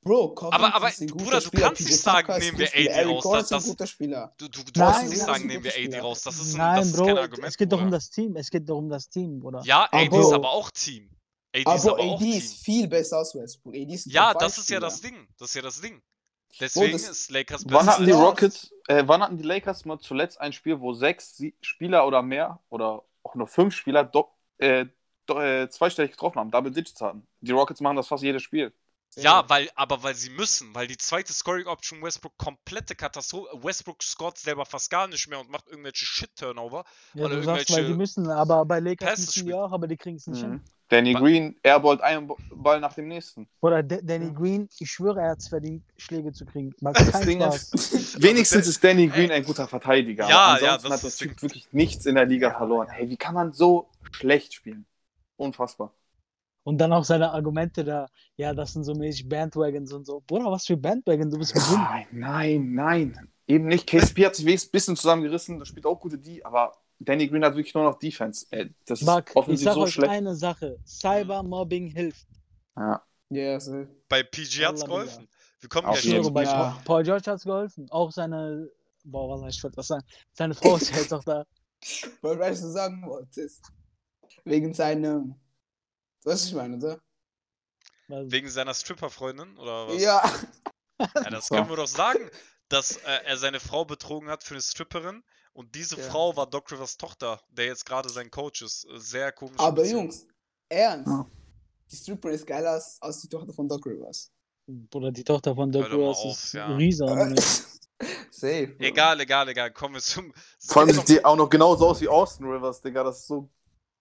Bro, Cousins Aber- aber, ist ein guter Bruder, du Spieler, kannst PJ nicht sagen, nehmen wir AD raus, das- ist ein das- guter Spieler. Du, du, du Nein, kannst nicht sagen, nehmen wir AD raus. Das ist, ein, Nein, das ist Bro, kein Argument. es geht doch um das Team. Es geht doch um das Team, oder? Ja, AD ist Aber- aber auch Team. AD Aber ist aber auch AD Team. ist viel besser als Westbrook. AD ist ein Ja, das ist ja das. Ding. Das ist ja das Ding. Deswegen das- ist Lakers Wann besser hatten die. Rockets, äh, wann hatten die Lakers mal zuletzt ein Spiel, wo sechs Sie Spieler oder mehr oder auch nur fünf Spieler do, äh, do, äh, zweistellig getroffen haben, Double Digits hatten? Die Rockets machen das fast jedes Spiel. Ja, weil, aber weil sie müssen, weil die zweite Scoring Option Westbrook komplette Katastrophe. Westbrook scoret selber fast gar nicht mehr und macht irgendwelche Shit-Turnover. Ja, Oder du sagst, weil die irgendwelche müssen, aber bei Lakers Passes müssen die auch, aber die kriegen es nicht hin. Danny Wa- Green airballt einen Ball nach dem nächsten. Oder D Danny Green, ich schwöre, er hat es verdient, Schläge zu kriegen. Das Ding Spaß. ist, wenigstens ist Danny Green ein guter Verteidiger. Ja, aber ja, ansonsten das hat der ist Typ das wirklich nichts in der Liga verloren. Hey, wie kann man so schlecht spielen? Unfassbar. Und dann auch seine Argumente da, ja, das sind so mäßig Bandwagons und so. Bruder, was für Bandwagon, du bist gesund. Nein, nein, nein. Eben nicht. KCP hat sich wenigstens ein bisschen zusammengerissen, das spielt auch gute D, aber Danny Green hat wirklich nur noch Defense. Ey, das ist Buck, ich offensiv sag so euch schlecht. eine Sache. Cybermobbing hilft. Ja. Ja, so. Bei PG hat's geholfen. Wir kommen Auf schwöre, bei Ja. Paul- Paul George hat es geholfen. Auch seine, boah, Wallah, ich wollte was sagen. Seine Frau ist ja jetzt auch da. Was du sagen wolltest? Wegen seinem. Was ich meine, oder? Wegen seiner Stripper-Freundin oder was? Ja. Ja, das können wir doch sagen, dass äh, er seine Frau betrogen hat für eine Stripperin und diese Ja. Frau war Doc Rivers Tochter, der jetzt gerade sein Coach ist. Äh, Sehr komisch. Aber Jungs, ernst. Ja. Die Stripper ist geiler als, als die Tochter von Doc Rivers. Bruder, die Tochter von Doc Rivers auf, ist ja. Risa. Safe. Egal, egal, egal. Kommen wir zum. Vor allem sieht die auch noch genauso aus wie Austin Rivers, Digga. Das ist so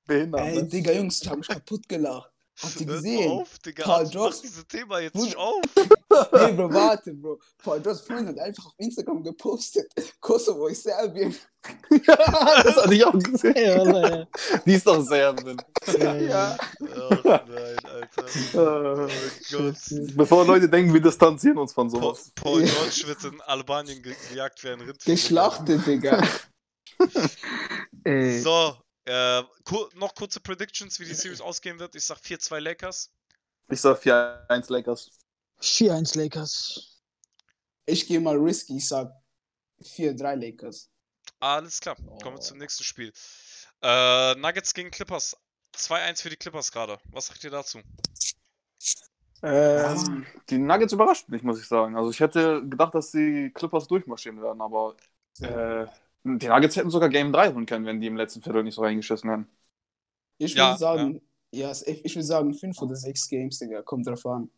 behindert. Ey, ne? Digga, Jungs, ich hab mich kaputt gelacht. Habt ihr Hört gesehen? mal auf, Digga. Paul Mach George- dieses Thema jetzt nicht auf. Nee, Bro, warte, Bro. Paul George Freund hat einfach auf Instagram gepostet. Kosovo ist Serbien. das hatte ich auch gesehen. Ja. Die ist doch Serbin. Ja, ja. Ach nein, Alter. Äh, Oh Gott. Bevor Leute denken, wir distanzieren uns von sowas. Paul George wird in Albanien ge gejagt wie ein Rind. Geschlachtet, Digga. Ey. So, äh, kur noch kurze Predictions, wie die Series ausgehen wird. Ich sag 4-2 Lakers. Ich sag 4-1 Lakers. 4-1 Lakers. Ich gehe mal risky, ich sag 4-3 Lakers. Alles klar, kommen wir Oh. zum nächsten Spiel. Äh, Nuggets gegen Clippers. 2-1 für die Clippers gerade. Was sagt ihr dazu? Ähm, Die Nuggets überrascht mich, muss ich sagen. Also ich hätte gedacht, dass die Clippers durchmarschieren werden, aber äh, Die Nuggets hätten sogar Game 3 holen können, wenn die im letzten Viertel nicht so reingeschissen hätten. Ich Ja, würde sagen, ja, ich, ich würde sagen, fünf oder sechs Games, Digga, kommt drauf an.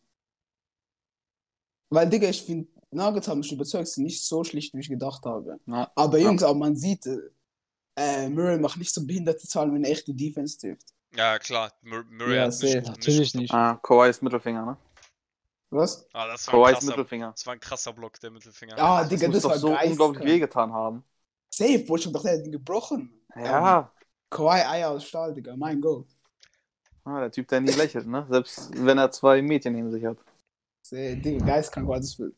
Weil, Digga, ich finde, Nuggets haben mich überzeugt, sind nicht so schlecht, wie ich gedacht habe. Ja. Aber Ja. Jungs, aber man sieht, äh, Murray macht nicht so behinderte Zahlen, wenn er echte Defense trifft. Ja, klar. Mur Murray Ja, hat safe. nicht, Natürlich nicht. Ah, Kawhi's Mittelfinger, ne? Was? Ah, das war, krasser, Mittelfinger. das war ein krasser Block, der Mittelfinger. Ja, Das Digga, muss das doch war so geil. unglaublich wehgetan haben. Safe, Bro, ich hab gedacht, er hat ihn gebrochen. Ja. Kawhi Eier aus Stahl, Digga, mein Go. Ah, der Typ, der nie lächelt, ne? Selbst wenn er zwei Mädchen neben sich hat. Digga, geistkrank war das für.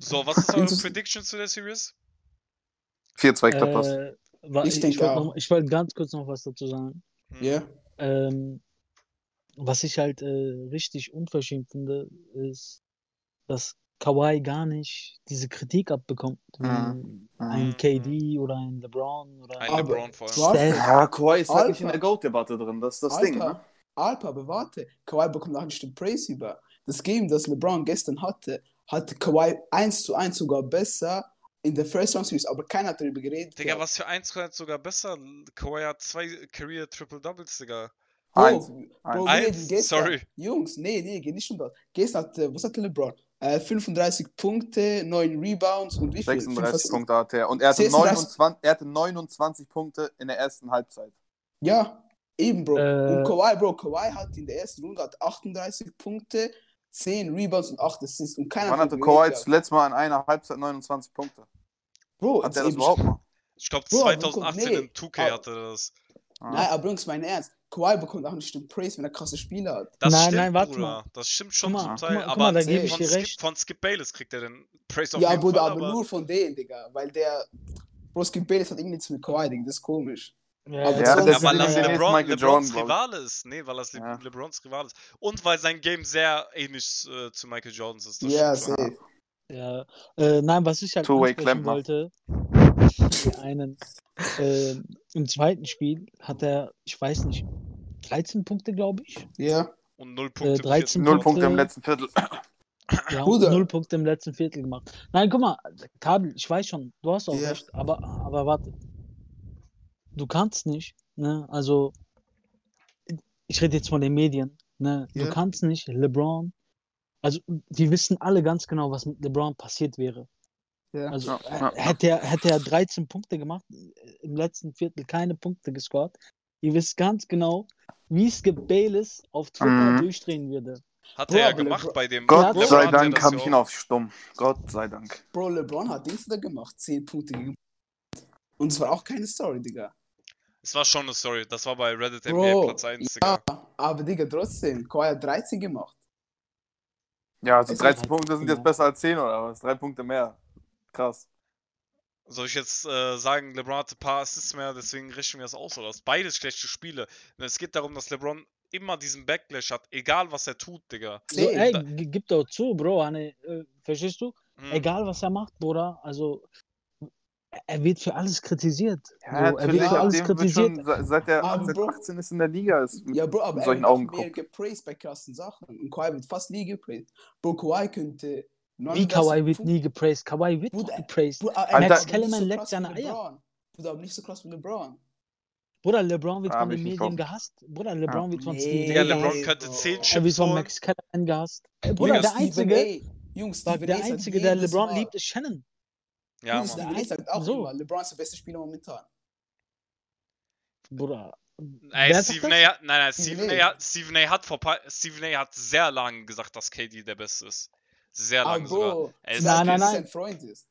So, was ist eure Prediction zu der Series? 4-2 Clippers. Äh, Ich ich denke wollte auch. noch- ich wollte ganz kurz noch was dazu sagen. Hm. Ja. Ähm, was ich halt äh, richtig unverschämt finde, ist, dass Kawhi gar nicht diese Kritik abbekommt, Mhm. ein Mhm. KD oder ein LeBron oder Ein LeBron vor allem. Ja, Kawhi ist halt nicht in der GOAT-Debatte drin. Das ist das Ding, ne? Alter, aber warte. Kawhi bekommt auch ein Stück Praise über. Das Game, das LeBron gestern hatte, hatte Kawhi 1 zu 1 sogar besser in der First Round Series, aber keiner hat darüber geredet. Digga, was für 1 sogar besser? Kawhi hat zwei Career Triple Doubles, Digga. Bro, Eins. Bro, Eins. Sorry. Jungs, nee, nee, geht nicht um das. Gestern hat, äh, was hatte LeBron? Äh, 35 Punkte, 9 Rebounds und wie viel? 36 Fünf- Punkte hatte er. Und er hatte, 36 29, er hatte 29 Punkte in der ersten Halbzeit. Ja, eben, Bro. Äh, und Kawhi, Bro, Kawhi hat in der ersten Runde hat 38 Punkte, 10 Rebounds und 8 Assists und keiner Wann hat hatte Kawhi zuletzt mal in einer Halbzeit 29 Punkte? Bro, Hat er das überhaupt mal? Ich glaube Bro, aber guck, 2018 nee. in 2K Aber- hatte er das. Ah. Nein, aber Jungs, mein Ernst. Kawhi bekommt auch ein Stück Praise, wenn er krasse Spiele hat. Das Nein, stimmt, nein, warte Bruder. mal. Das stimmt schon Guck zum mal, Teil. guck mal, guck aber mal, da gebe ich von, dir Skip, recht. von Skip Bayless kriegt er den Praise auf Ja, jeden Bruder, Fall. aber Aber nur von denen, Digga. Weil der. Bro, Skip Bayless hat irgendwie nichts mit Kawhi, Digga. Das ist komisch. Ja, Aber ja, sonst- ja, das weil ist das LeBron, LeBrons Jordan. Rivale ist. Nee, weil das Le Ja. LeBrons Rivale ist. Und weil sein Game sehr ähnlich äh, zu Michael Jordans ist. Das Ja, stimmt safe. Ja, äh, nein, was ich halt Two-way ansprechen wollte, die einen, äh, im zweiten Spiel hat er, ich weiß nicht, 13 Punkte, glaube ich. Ja. Und 0 Punkte. im 13 vierten Null Punkte. Punkte im letzten Viertel. Ja, Bruder. null Punkte im letzten Viertel gemacht. Nein, guck mal, Kabel, ich weiß schon, du hast auch Ja. recht, aber, aber warte. Du kannst nicht, ne? Also, ich rede jetzt von den Medien, ne? Du Ja. kannst nicht LeBron, also, die wissen alle ganz genau, was mit LeBron passiert wäre. Ja. Also, Ja, äh, ja, ja. hätte, er, hätte er 13 Punkte gemacht, äh, im letzten Viertel keine Punkte gescored, ihr wisst ganz genau, wie Skip Bayless auf Twitter Mhm. durchdrehen würde. Hat Bro, er ja gemacht LeBron- bei dem. Gott LeBron sei Dank habe ich ihn auf Stumm. Gott sei Dank. Bro, LeBron hat Dings da gemacht. 10 Punkte gegen. Und es war auch keine Story, Digga. Es war schon eine Story. Das war bei Reddit Bro, NBA Platz 1, Digga. Ja, aber Digga, trotzdem. Kawhi hat 13 gemacht. Ja, also Es 13 ist- Punkte sind jetzt besser als 10 oder was? Drei Punkte mehr. Krass. Soll ich jetzt äh, sagen, LeBron hatte ein paar Assists mehr, deswegen richten wir das aus oder was? Beides schlechte Spiele. Und es geht darum, dass LeBron immer diesen Backlash hat, egal was er tut, Digga. So, Nee, ey, gib doch zu, Bro, Hanne, äh, verstehst du? Hm. Egal, was er macht, Bruder, also er- er wird für alles kritisiert. Ja, so, er wird für alles kritisiert. schon, se- seit der Aber seit Bro- 18 ist in der Liga ist mit Ja, Bro, aber mit er solchen wird mehr gepraised bei krassen Sachen. Und Kawhi wird fast nie gepraised. Bro, Kawhi könnte. Wie 39 Kawhi wird nie gepraised. Kawhi wird Bruder, gepraised. Er- Alter- Max Kellerman so leckt seine Eier. LeBron. Bruder, aber nicht so krass wie LeBron. Bruder, LeBron wird Ah, von den Medien drauf. gehasst. Bruder, LeBron wird von Nee, Steve Digga. LeBron gehasst. könnte Bro. 10 Er wird Chips von. Max Kellerman gehasst. Ey, Bruder, Jungs, der Einzige, A. Jungs, der A. sagt Einzige, der LeBron liebt, ist Shannon. Ja, Jungs, Mann. A. sagt auch So. immer, LeBron ist der beste Spieler momentan. Bruder. Ey, Stephen? A. hat, nein, nein, Stephen Stephen A. Stephen A. hat vor Stephen A. hat sehr lange gesagt, dass KD der Beste ist. Sehr Aber lange sogar. Bro, Er ist Nein, nein, dass nein. sein Freund ist.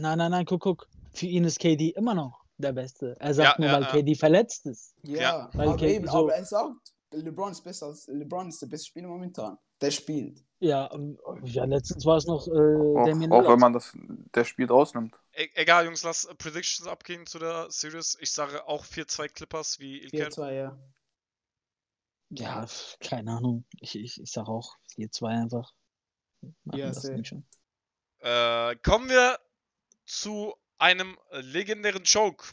Nein, nein, nein, guck, guck. Für ihn ist KD immer noch der Beste. Er sagt Ja, nur, ja, weil ja. KD verletzt ist. Ja. Weil aber, Kate eben, so- aber er sagt, LeBron ist besser als LeBron ist der beste Spieler momentan. Der spielt. Ja, ähm, ja letztens war es noch äh, Auch, Damian auch wenn man das der Spiel rausnimmt. E egal, Jungs, lass äh, Predictions abgehen zu der Series. Ich sage auch 4-2 Clippers wie Ilker. 4-2, ja. Ja, keine Ahnung. Ich, ich, ich sag auch 4-2 einfach. Ja, das. Äh, kommen wir zu einem legendären Joke.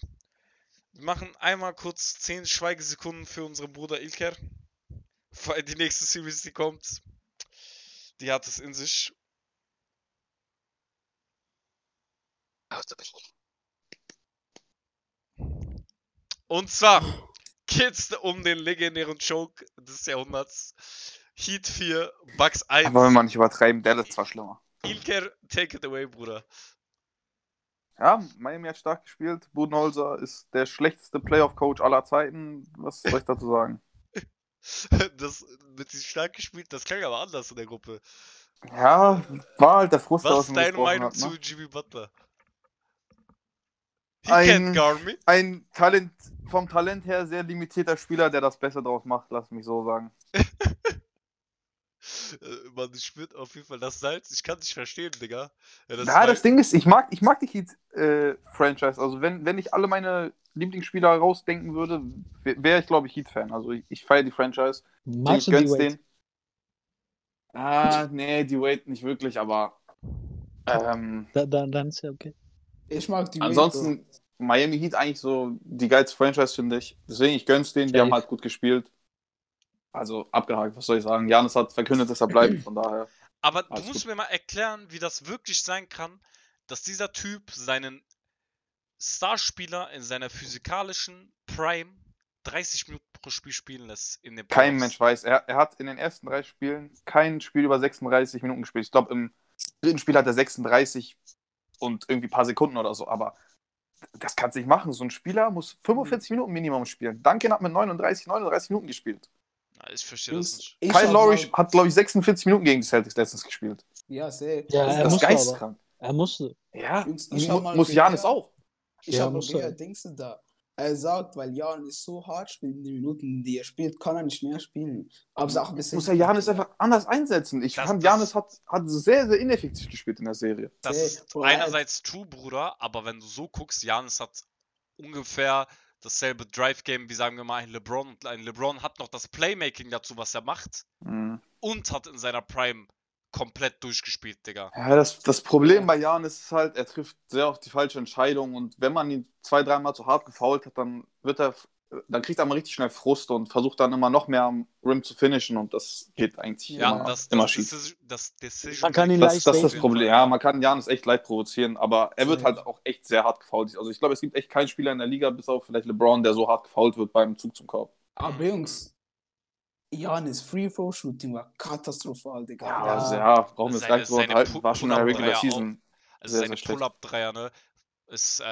Wir machen einmal kurz 10 Schweigesekunden für unseren Bruder Ilker. Weil die nächste Series, die kommt, die hat es in sich. Und zwar geht's um den legendären Choke des Jahrhunderts. Heat 4, Bucks 1. Aber wenn man nicht übertreiben, Dallas war schlimmer. Ilker, take it away, Bruder. Ja, Miami hat stark gespielt. Budenholzer ist der schlechteste Playoff-Coach aller Zeiten. Was soll ich dazu sagen? Das mit sich stark gespielt, das klang aber anders in der Gruppe. Ja, war halt der Frust, Was ist deine Meinung hat, ne? zu Jimmy Butler? He Ein- can't guard me. Ein Talent, vom Talent her sehr limitierter Spieler, der das besser draus macht, lass mich so sagen. Äh, Man spürt auf jeden Fall das Salz. Ich kann dich verstehen, Digga. Ja, das ja, war- das Ding ist, ich mag, ich mag die Heat-Franchise. also wenn, wenn ich alle meine Lieblingsspieler rausdenken würde, wäre ich, glaube ich, Heat-Fan. Also ich, ich feiere die Franchise. Magst ich gönn's Wade? denen. Ah, nee, die Wade nicht wirklich, aber ähm, Da, da, dann ist ja okay. Ich mag die Wade, ansonsten Miami Heat eigentlich so die geilste Franchise, finde ich. Deswegen, ich gönn's denen, die haben halt gut gespielt. Also abgehakt, was soll ich sagen? Janis hat verkündet, dass er bleibt, von daher. Aber du musst mir mal erklären, wie das wirklich sein kann, dass dieser Typ seinen Starspieler in seiner physikalischen Prime 30 Minuten pro Spiel spielen lässt in den Kein. Mensch weiß. Er, er hat in den ersten drei Spielen kein Spiel über 36 Minuten gespielt. Ich glaube, im dritten Spiel hat er 36 und irgendwie ein paar Sekunden oder so. Aber das kannst du nicht machen. So ein Spieler muss 45 Minuten Minimum spielen. Duncan hat mit 39, 39 Minuten gespielt. Ich verstehe das nicht. ich Kyle Lowry hat, glaube ich, 46 Minuten gegen die Celtics letztens gespielt. Ja, sehr. Ja, Das er ist das geisteskrank. Er musste. Ja, Jungs, ich mu muss Janis auch. Ich Ja, habe er. denkst du da? Er sagt, weil Jan ist so hart spielt in den Minuten, die er spielt, kann er nicht mehr spielen. Aber es ist auch ein bisschen. Muss er Janis einfach anders einsetzen. Ich Das- fand, Janis hat, hat sehr, sehr ineffektiv gespielt in der Serie. Das ist er einerseits true, Bruder, aber wenn du so guckst, Janis hat ungefähr dasselbe Drive-Game wie sagen wir mal ein LeBron. Und ein LeBron hat noch das Playmaking dazu, was er macht. Mhm. Und hat in seiner Prime komplett durchgespielt, Digga. Ja, das, das Problem bei Jan ist halt, er trifft sehr oft die falsche Entscheidung und wenn man ihn zwei, dreimal zu hart gefoult hat, dann wird er, dann kriegt er mal richtig schnell Frust und versucht dann immer noch mehr am Rim zu finishen und das geht eigentlich Ja, immer, das, immer das, schief. Decision, das Decision Man kann ihn Das, leicht das ist das. Problem. Ja, man kann Janis echt leicht provozieren, aber er wird halt auch echt sehr hart gefoult. Also ich glaube, es gibt echt keinen Spieler in der Liga, bis auf vielleicht LeBron, der so hart gefoult wird beim Zug zum Korb. Aber Jungs, Janis Free Throw Shooting war katastrophal, Digga. Ja, Ja. also, ja brauchen wir gar nicht drüber seine unterhalten. War schon in der Pull-up-Dreier Regular. Season. Also Sehr, seine. Pull-Up-Dreier, ne? Ist äh,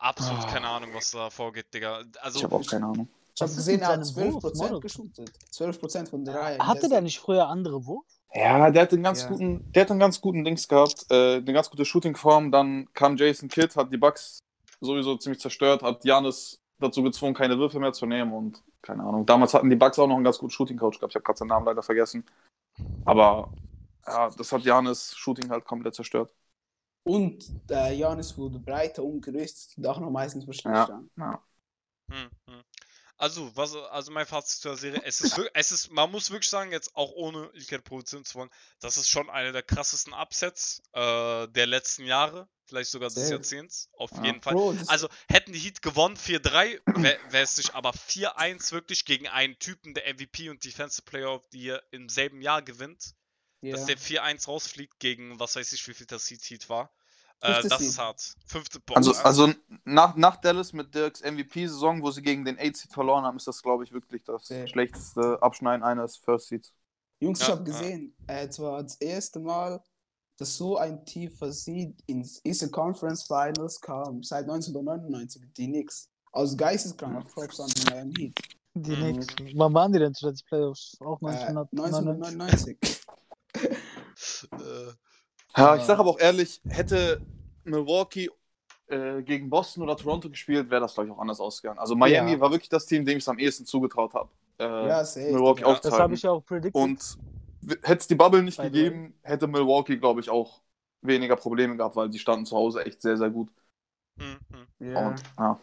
absolut Ah. keine Ahnung, was da vorgeht, Digga. Ich Also, habe auch keine Ahnung. Ich habe gesehen, er hat seinem Wurf, 12% Model? geshootet. 12% von drei. Hatte der nicht früher andere Wurf? Ja, der hat einen ganz Ja. guten, der hat einen ganz guten Dings gehabt, äh, eine ganz gute Shooting-Form. Dann kam Jason Kidd, hat die Bucks sowieso ziemlich zerstört, hat Janis dazu gezwungen, keine Würfe mehr zu nehmen und keine Ahnung. Damals hatten die Bucks auch noch einen ganz guten Shooting-Coach gehabt. Ich habe gerade seinen Namen leider vergessen. Aber ja, das hat Janis Shooting halt komplett zerstört. Und der Janis wurde breiter und gerüstet und auch noch meistens verschlechtert. Ja. hm, hm. also, was, also mein Fazit zur Serie, es ist, es ist, man muss wirklich sagen, jetzt auch ohne Ilker provozieren zu wollen, das ist schon einer der krassesten Upsets äh, der letzten Jahre, vielleicht sogar des. Jahrzehnts, auf Ja. jeden Fall. Bro, Also hätten die Heat gewonnen 4-3, wäre es nicht, aber 4-1 wirklich gegen einen Typen, der MVP und Defensive Player of the Year im selben Jahr gewinnt, ja. dass der 4-1 rausfliegt gegen, was weiß ich, wie viel das Heat war. Äh, das Seed. ist hart. Fünfte Boah, Also, ja. also nach, nach Dallas mit Dirks MVP-Saison, wo sie gegen den 8 Seed verloren haben, ist das, glaube ich, wirklich das Sehr. schlechteste Abschneiden eines First Seeds. Jungs, ich Ja, habe ja. gesehen, äh, es war das erste Mal, dass so ein tiefer Seed ins Eastern Conference Finals kam, seit 1999, die Knicks. Aus geisteskranker Props an die Miami Heat. Die Mhm. Knicks. Wann waren die denn zuletzt Playoffs? Auch Äh, 1999. 1999. äh, Ja, ich sage aber auch ehrlich, hätte Milwaukee äh, gegen Boston oder Toronto gespielt, wäre das, glaube ich, auch anders ausgegangen. Also Miami Ja. war wirklich das Team, dem ich es am ehesten zugetraut habe. Äh, Ja, safe. Milwaukee Ja. Das habe ich ja auch predicted. Und hätte es die Bubble nicht By gegeben, hätte Milwaukee, glaube ich, auch weniger Probleme gehabt, weil die standen zu Hause echt sehr, sehr gut. hm, hm. Ja. Und ja,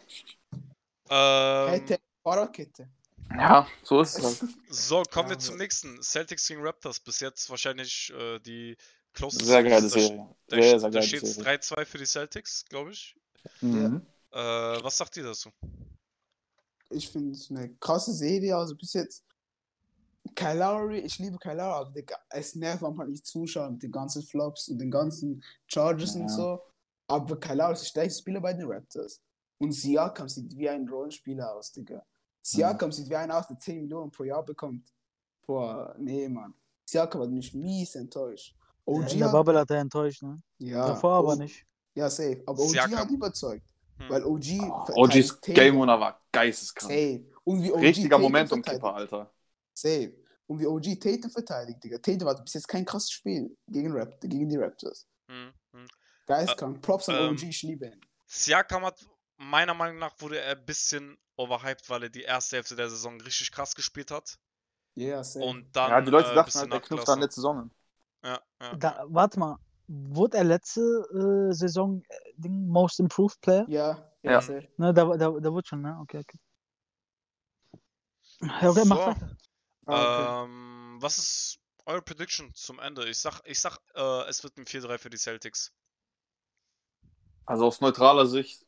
Ähm, Hätte Fahrradkette. Ja so ist es halt. so, kommen wir Ja, zum aber- nächsten. Celtics gegen Raptors. Bis jetzt wahrscheinlich äh, die closest. Sehr geile Da- Serie. Da, Sehr, sehr, sehr da steht Serie. 3-2 für die Celtics, glaube ich. Mhm. Äh, was sagt ihr dazu? Ich finde es eine krasse Serie, also bis jetzt. Kyle Lowry, ich liebe Kyle Lowry, aber Digga, es nervt manchmal nicht zuschauen mit den ganzen Flops und den ganzen Charges und Ja. so. Aber Kyle Lowry ist der stärkste Spieler bei den Raptors. Und Siakam sieht wie ein Rollenspieler aus, Digga. Siakam sieht wie einer aus, der 10 Millionen pro Jahr bekommt. Boah, nee, Mann. Siakam hat mich mies enttäuscht. OG In der hat, Bubble hat er enttäuscht, ne? ja, Davor aber O- nicht. Ja, safe. Aber OG Siakam. hat überzeugt. Hm. Weil OG. OG's verteidigt Tatum. Game Winner war geisteskrank. Safe. Und wie OG Richtiger Momentum-Kipper. Alter. Safe. Und wie OG Tatum verteidigt, Digga. Tatum hat bis jetzt kein krasses Spiel gegen, Rap gegen die Raptors. Hm, hm. Geistkrank. Props an ähm, OG, ich liebe ihn. Siakam hat, meiner Meinung nach, wurde er ein bisschen overhyped, weil er die erste Hälfte der Saison richtig krass gespielt hat. Ja, safe. Und dann. Ja, die Leute äh, dachten halt, der knüpft an letzte Saison. Ja, ja. Da, warte mal, wurde er letzte äh, Saison äh, Most Improved Player? ja, ja, Ja. Ne, da, da, da wurde schon, ne? Okay, okay. Ja, okay, mach So. weiter. Ah, okay. Ähm, was ist eure Prediction zum Ende? Ich sag, ich sag, äh, es wird ein 4-3 für die Celtics. Also aus neutraler Sicht,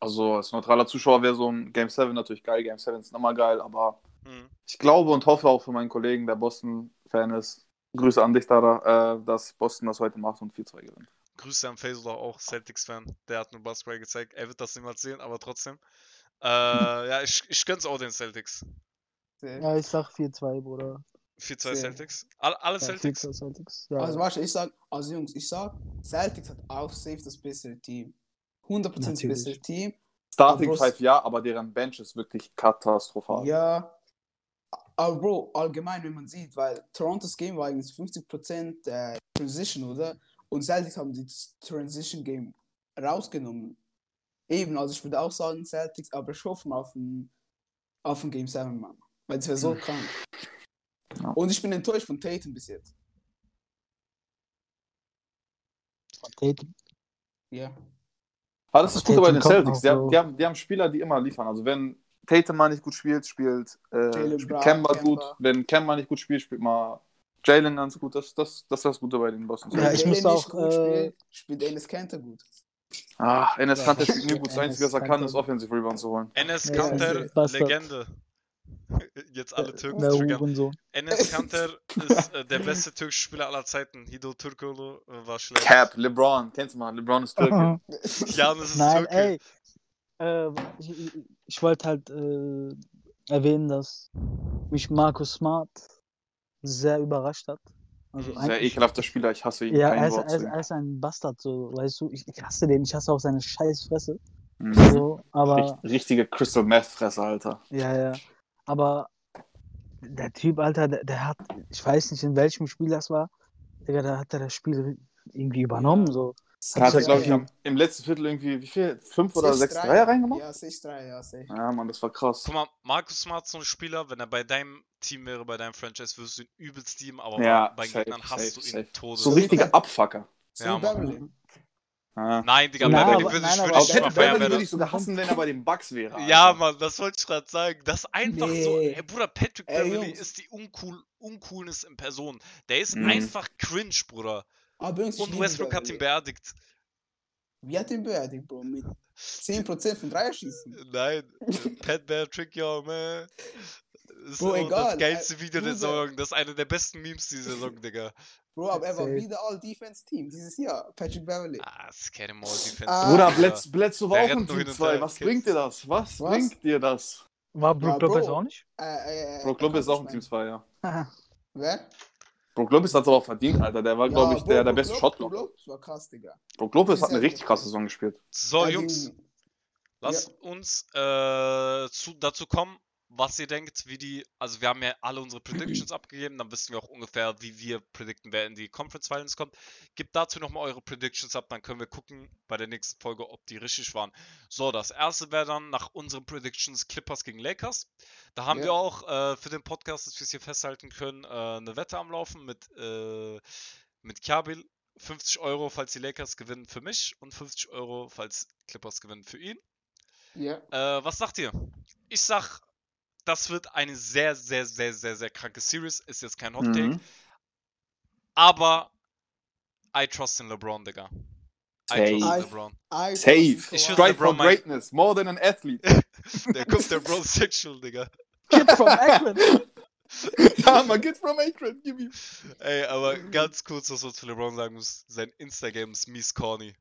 also als neutraler Zuschauer wäre so ein Game 7 natürlich geil. Game 7 ist nochmal geil, aber Hm. ich glaube und hoffe auch für meinen Kollegen, der Boston-Fan ist, Grüße an dich, Dada, äh, dass Boston das heute macht und 4-2 gewinnt. Grüße an Faisal auch, Celtics-Fan. Der hat nur Basketball gezeigt. Er wird das niemals sehen, aber trotzdem. Äh, ja, ich, ich gönn's auch den Celtics. Ja, ich sag 4-2, Bruder. 4-2 Sehr. Celtics. All, alle Ja, Celtics? 4-2 Celtics. Ja. Also, warte, ich sag, also Jungs, ich sag, Celtics hat auch safe das bessere Team. 100% das Natürlich. bessere Team. Starting Aber- 5 ja, aber deren Bench ist wirklich katastrophal. Ja. Aber Bro, allgemein, wenn man sieht, weil Torontos Game war eigentlich 50% äh, Transition, oder? Und Celtics haben das Transition Game rausgenommen. Eben, also ich würde auch sagen Celtics, aber ich hoffe mal auf ein, auf ein Game 7, Mann. Weil das wäre so krank. Ja. Und ich bin enttäuscht von Tatum bis jetzt. Tatum. Ja. Aber das ist gut bei den Celtics. Die haben, so. die, haben, die haben Spieler, die immer liefern. Also wenn Tatum mal nicht gut spielt, spielt, äh, Jalen spielt Brown, Kemba Kemba. gut. Wenn Kemba nicht gut spielt, spielt mal Jalen ganz gut. Das, das, das ist das Gute bei den Boston Ja, Celtics. ich Wenn muss auch, gut äh, spielt, spielt Enes Kanter gut. Ah, Enes Ja, Kanter spielt nie gut. Das Enes Einzige, was er kann, ist Offensive Rebound zu holen. NS Ja, Kanter, ja. Legende. Jetzt alle Türken Der triggern. Hurensohn. NS Kanter ist äh, der beste türkische Spieler aller Zeiten. Hido Türkoğlu äh, war schlecht. Cap, LeBron. Kennst du mal? LeBron ist Türke. Janis ist Nein, Türke. ey. Äh, ich ich, wollte halt äh, erwähnen, dass mich Markus Smart sehr überrascht hat. Also Sehr eigentlich- ekelhafter Spieler. Ich hasse ihn. Ja, er ist, er, ist, er ist ein Bastard, so, weißt du, ich, ich hasse den, ich hasse auch seine scheiß Fresse. Mhm. So, aber, Richt- Richtige Crystal Meth Fresse, Alter. ja, ja. Aber der Typ, Alter, der, der hat, ich weiß nicht, in welchem Spiel das war, Digga, da hat er das Spiel irgendwie übernommen, so. Er hat, das glaube ich, am, im letzten Viertel irgendwie, wie viel? Fünf oder sechs 6-3. Dreier reingemacht? Ja, 6-3, ja, safe. Ja, Mann, das war krass. Guck mal, Markus Smart so ein Spieler, wenn er bei deinem Team wäre, bei deinem Franchise, würdest du ihn übelst lieben, aber Ja, bei safe, Gegnern hast safe, du ihn safe. Todes. So richtige Abfucker. So Ja, Mann. Ja. Nein, Digga, Nein, Beverly aber- würde nein, ich, würde ich Beverly- würde ich sogar hassen, wenn er bei den Bucks wäre. Alter. Ja, Mann, das wollte ich gerade sagen. Das ist einfach so. Nee. Ey, Bruder, Patrick Ey, Beverly Jungs. ist die uncool, Uncoolness in Person. Der ist Mhm. einfach cringe, Bruder. Aber Jungs, ich Und Westbrook hat ihn beerdigt. Wie hat ihn beerdigt, Bro? Mit 10% von Dreierschießen. Nein, Pat Bear Trick Yo, man. Das ist Bro, auch egal, das geilste äh, Video der. Saison. Das ist einer der besten Memes dieser Saison, Digga. Bro, aber er war wieder All-Defense-Team dieses Jahr. Patrick Beverly. Ah, das ist keine Mall Defense. Ah. Bruder. Bledsoe Bledsoe war Der auch hin Team und 2. her. Was bringt dir das? Was, Was? bringt dir das? War Brook Ja, Lopez Bro. auch nicht? Äh, äh, äh, Brook Lopez ist auch nicht Team mehr. 2, ja. Wer? Brook Lopez hat es aber auch verdient, Alter. Der war, glaube Ja, ich, der, Bro, der beste Lopez- Shotblocker. Brook Lopez war krass, Digga. Brook Lopez hat eine richtig krasse Saison gespielt. So, Ja, Jungs, gegen- lasst uns äh, zu, dazu kommen, was ihr denkt, wie die. Also, wir haben ja alle unsere Predictions abgegeben, dann wissen wir auch ungefähr, wie wir predikten, wer in die Conference Finals kommt. Gebt dazu nochmal eure Predictions ab, dann können wir gucken bei der nächsten Folge, ob die richtig waren. So, das erste wäre dann nach unseren Predictions Clippers gegen Lakers. Da haben Ja. wir auch äh, für den Podcast, dass wir es hier festhalten können, äh, eine Wette am Laufen mit, äh, mit Kabil. 50 Euro, falls die Lakers gewinnen für mich und 50 Euro, falls Clippers gewinnen für ihn. Ja. Äh, was sagt ihr? Ich sag, das wird eine sehr, sehr, sehr, sehr, sehr kranke Series. Ist jetzt kein Hot Take. Mhm. Aber I trust in LeBron, Digga. I Safe. trust in I- LeBron. I Safe. Ich würd Strive for greatness. More than an athlete. Der kommt der Bro sexual, Digga. Kid from Akron. ja, man geht from Akron. Gib ihm. Ey, aber ganz kurz, was man zu LeBron sagen muss. Sein Instagram ist mies corny.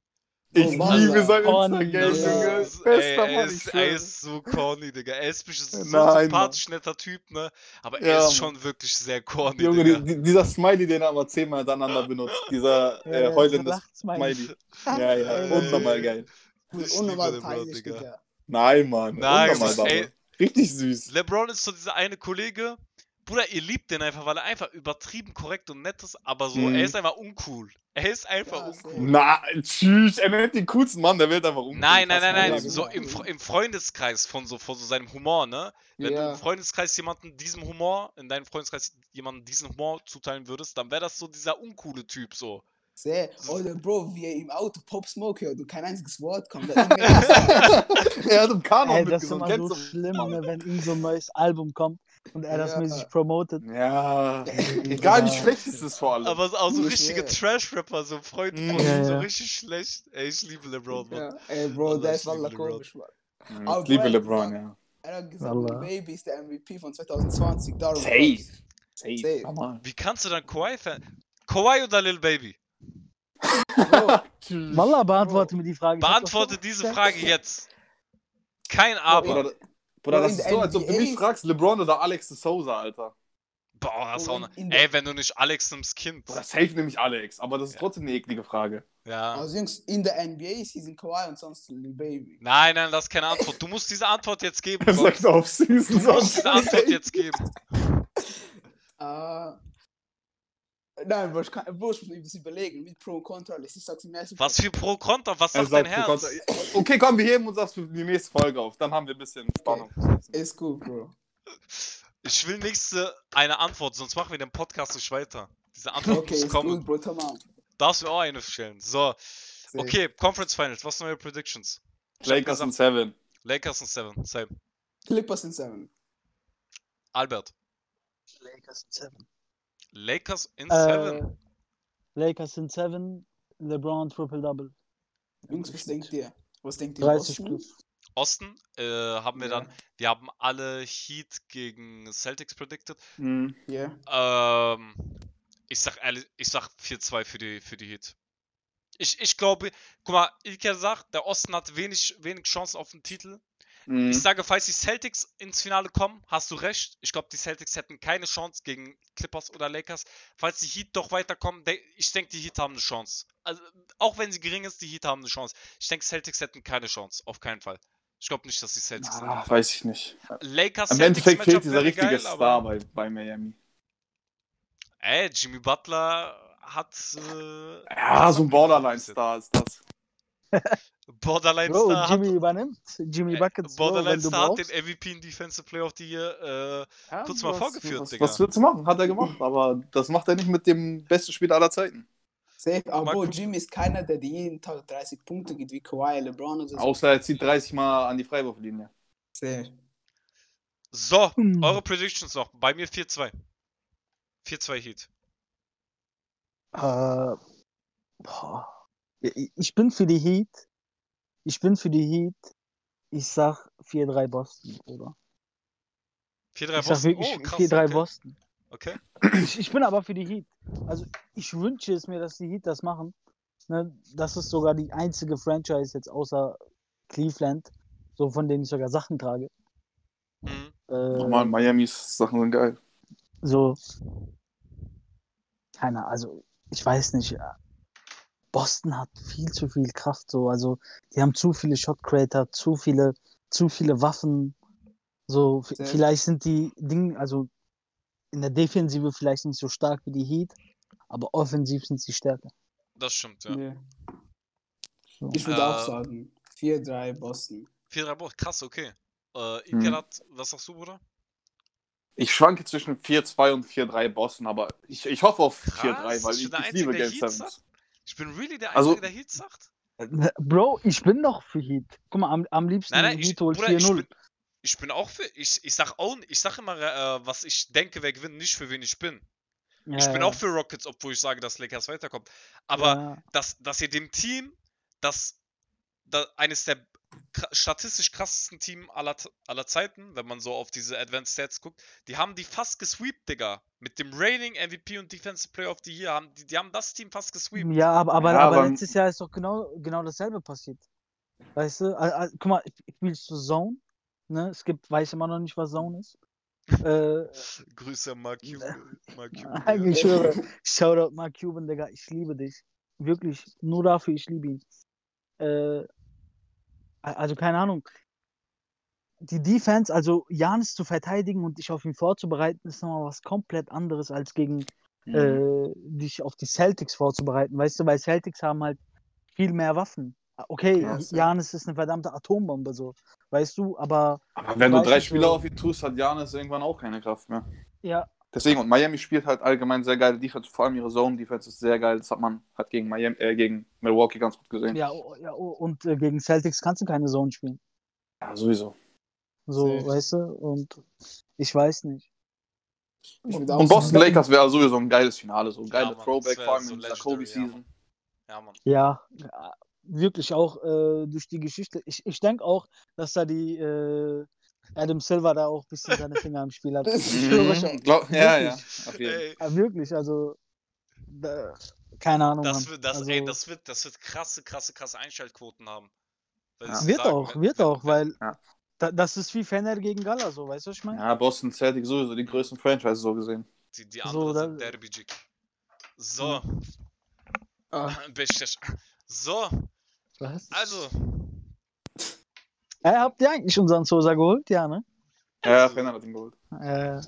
Ich Oh, liebe sein Corny, Instagram, Digga. Junge. Das ist, Bester er, ist, er ist so corny, Digga. Er ist bestimmt so ein Nein, sympathisch netter Typ, ne? Aber er Ja, ist schon wirklich sehr corny, Junge, Digga. die, die, dieser Smiley, den er aber zehnmal hintereinander benutzt. Dieser äh, so heulende Lacht-Smiley. Smiley. Ja, ja, unnormal geil. Ich Unnormal peinlich, Digga. Nein, Mann. Nein, unnormal, ey. Richtig süß. LeBron ist so dieser eine Kollege, Bruder, ihr liebt den einfach, weil er einfach übertrieben korrekt und nett ist, aber so, Mhm. er ist einfach uncool. Er ist einfach Ja, uncool. Na, tschüss. Er nennt den coolsten Mann der Welt einfach um. Nein, nein, nein, nein, so im, im Freundeskreis von so, von so seinem Humor, ne? Wenn du Ja. im Freundeskreis jemanden diesem Humor, in deinem Freundeskreis jemanden diesen Humor zuteilen würdest, dann wäre das so dieser uncoole Typ, so. Sehr. Oder Bro, wie er im Auto Pop Smoke hört und kein einziges Wort kommt. Er hat im Kanon Ey, das ist immer so du? schlimm, ne, wenn ihm so ein neues Album kommt und er das Ja. mäßig promotet. Ja. Egal wie Ja. schlecht es ist vor allem. Aber so- auch so richtige. Trash-Rapper, so Freunde von Ja, ihm, so ja. richtig schlecht. Ey, ich liebe LeBron, Mann. ja. Ey, Bro, der ist wallah liebe LeBron. komisch, Mann. Mhm, ich liebe Bro, LeBron, ja. Er hat gesagt, Wallah. Baby ist der MVP von 2020. Darum Safe. Safe. Wie kannst du dann Kawhi-Fan? Kawhi oder Lil Baby? Wallah, beantworte mir die Frage. Beantworte diese. Frage jetzt. Kein Aber. Bruder, Bruder, das ist so, als ob du mich fragst, LeBron oder Alex de Souza, Alter. Boah, das ist auch ne. Ey, wenn du nicht Alex nimmst, Kind. Bruder, safe nämlich Alex, aber das ist Ja. trotzdem eine eklige Frage. Ja. also Jungs, in der NBA ist diesen Kawhi und sonst Lil Baby. Nein, nein, das ist keine Antwort. Du musst diese Antwort jetzt geben. Er sagt auf Season Du musst diese Antwort jetzt geben. Ah. Nein, Bro, ich, kann, Bro, ich muss mir das überlegen. Mit Pro und Contra. Ich sag's im ersten Was für Pro Konter? Was sagt dein Herz? Okay, komm, wir heben uns das für die nächste Folge auf. Dann haben wir ein bisschen Spannung. Ist gut, Bro. Ich will nächste eine Antwort, sonst machen wir den Podcast nicht weiter. Diese Antwort Okay, muss ist kommen. gut, Bro, tamam. Darfst du auch eine stellen. So, okay, Conference Finals. Was sind eure Predictions? Lakers und Seven. Lakers und Seven. Same. Clippers in 7. Albert. Lakers in Seven. Lakers in Äh, Seven. Lakers in Seven. LeBron Triple-Double. Jungs, was denkt ihr? Was denkt ihr? 30 Boston? plus. Osten äh, haben wir Ja. dann, wir haben alle Heat gegen Celtics predicted. Mhm. Ja. Ähm, ich sag ehrlich, ich sag 4-2 für die, für die Heat. Ich, ich glaube, guck mal, Ilker sagt, der Osten hat wenig, wenig Chancen auf den Titel. Mhm. Ich sage, falls die Celtics ins Finale kommen, hast du recht. Ich glaube, die Celtics hätten keine Chance gegen Clippers oder Lakers. Falls die Heat doch weiterkommen, ich denke, die Heat haben eine Chance. Also, auch wenn sie gering ist, die Heat haben eine Chance. Ich denke, Celtics hätten keine Chance. Auf keinen Fall. Ich glaube nicht, dass die Celtics. Ah, weiß ich nicht. Lakers Im Endeffekt fehlt dieser richtige geil, Star bei, bei Miami. Ey, Jimmy Butler hat. Äh, Ja, so ein. Borderline-Star ist das. Borderline Bro, Star Jimmy hat. übernimmt. Jimmy Buckets. Bro, Borderline du Star hat den MVP in Defensive Player of the Year. Äh, Ja, Kurz mal was- vorgeführt, was, Digga. Was willst du machen? Hat er gemacht, aber das macht er nicht mit dem besten Spieler aller Zeiten. Safe, aber Bro. Jimmy ist keiner, der dir jeden Tag 30 Punkte gibt wie Kawhi, LeBron oder so. Außer er zieht 30 Mal an die Freiwurflinie. Safe. so, Hm. eure Predictions noch. Bei mir 4-2. 4-2 Heat. Äh, boah. Ich ich bin für die Heat. Ich bin für die Heat. Ich sag 4-3 Boston, oder? 4-3 Ich sag Boston. wirklich Oh, krass. 4-3 okay. Boston. Okay. Ich, ich bin aber für die Heat. Also ich wünsche es mir, dass die Heat das machen. Ne, das ist sogar die einzige Franchise jetzt außer Cleveland, so von denen ich sogar Sachen trage. Mhm. Äh, Normal, Miamis Sachen sind geil. so. Keiner, also ich weiß nicht. äh, Boston hat viel zu viel Kraft, so. Also die haben zu viele Shot Creator, zu viele, zu viele Waffen. So, Sehr- vielleicht sind die Dinge, also in der Defensive vielleicht nicht so stark wie die Heat, aber offensiv sind sie stärker. Das stimmt, ja. Ja. So. Ich würde Äh, auch sagen, 4-3 Boston. 4-3 Boston. Krass, okay. Äh. Ikerat, was sagst du, Bruder? Ich schwanke zwischen 4-2 und 4-3 Boston, aber ich, ich hoffe auf Krass, 4-3, weil ich ich, liebe Game Heat 7. Ich bin really der Also- Einzige, der Heat sagt. Bro, ich bin doch für Heat. Guck mal, am, am liebsten Nein, nein, ich, Heat holt Bruder, ich 4-0. bin, ich bin auch für. Ich, ich sag auch, ich sag immer, äh, was ich denke, wer gewinnt, nicht für wen ich bin. Ich bin Ja, auch für Rockets, obwohl ich sage, dass Lakers weiterkommt. Aber ja, dass, dass ihr dem Team, das, das eines der statistisch krassesten Team aller, aller Zeiten, wenn man so auf diese Advanced Stats guckt. Die haben die fast gesweept, Digga. Mit dem Rating, MVP und Defensive Player of the Year haben die, die haben das Team fast gesweept. Ja, aber, aber, Ja, aber aber- letztes Jahr ist doch genau, genau dasselbe passiert. Weißt du? Al- al- guck mal, spielst du Zone? Ne? Es gibt, weiß immer noch nicht, was Zone ist. äh, Grüße an Mark Cuban. Mark Cuban ich schwöre. Shoutout Mark Cuban, Digga. Ich liebe dich. Wirklich. Nur dafür, ich liebe ihn. Äh, also, keine Ahnung. Die Defense, also Janis zu verteidigen und dich auf ihn vorzubereiten, ist nochmal was komplett anderes, als gegen Mhm. äh, dich auf die Celtics vorzubereiten. Weißt du, weil Celtics haben halt viel mehr Waffen. Okay, Ja, safe. Janis ist eine verdammte Atombombe, so. Weißt du, aber Aber wenn du drei Spieler so. auf ihn tust, hat Janis irgendwann auch keine Kraft mehr. ja, Deswegen, und Miami spielt halt allgemein sehr geile Defense, vor allem ihre Zone-Defense ist sehr geil. Das hat man hat gegen, Miami, äh, gegen Milwaukee ganz gut gesehen. ja, oh, ja oh, und äh, gegen Celtics kannst du keine Zone spielen. Ja, sowieso. So, Safe. weißt du? Und ich weiß nicht. Ich Und Boston sagen, Lakers wäre sowieso ein geiles Finale, so ein Ja, geiles Mann, Throwback, vor allem so in ja, Kobe-Season. Ja, Mann. Ja, ja, wirklich auch äh, durch die Geschichte. Ich, ich denke auch, dass da die äh, Adam Silver da auch ein bisschen seine Finger im Spiel hat. Mhm, glaub, ja, ja, Wirklich. auf jeden Fall. Ey, Ja, wirklich, also da, keine Ahnung. das Mann. wird, das, also, ey, das wird, das wird krasse, krasse, krasse Einschaltquoten haben. Ja. wird sagen, auch, wird auch, weil Ja. da, das ist wie Fener gegen Gala, so, weißt du, was ich meine? Ja, Boston Celtics sowieso die größten Franchises so gesehen. Die, die So, anderen da- sind Derby-Jig. So, ah. So, Was? also, Äh, habt ihr eigentlich unseren Sosa geholt? Ja, ne? Ja, Fenner hat ihn geholt. Äh,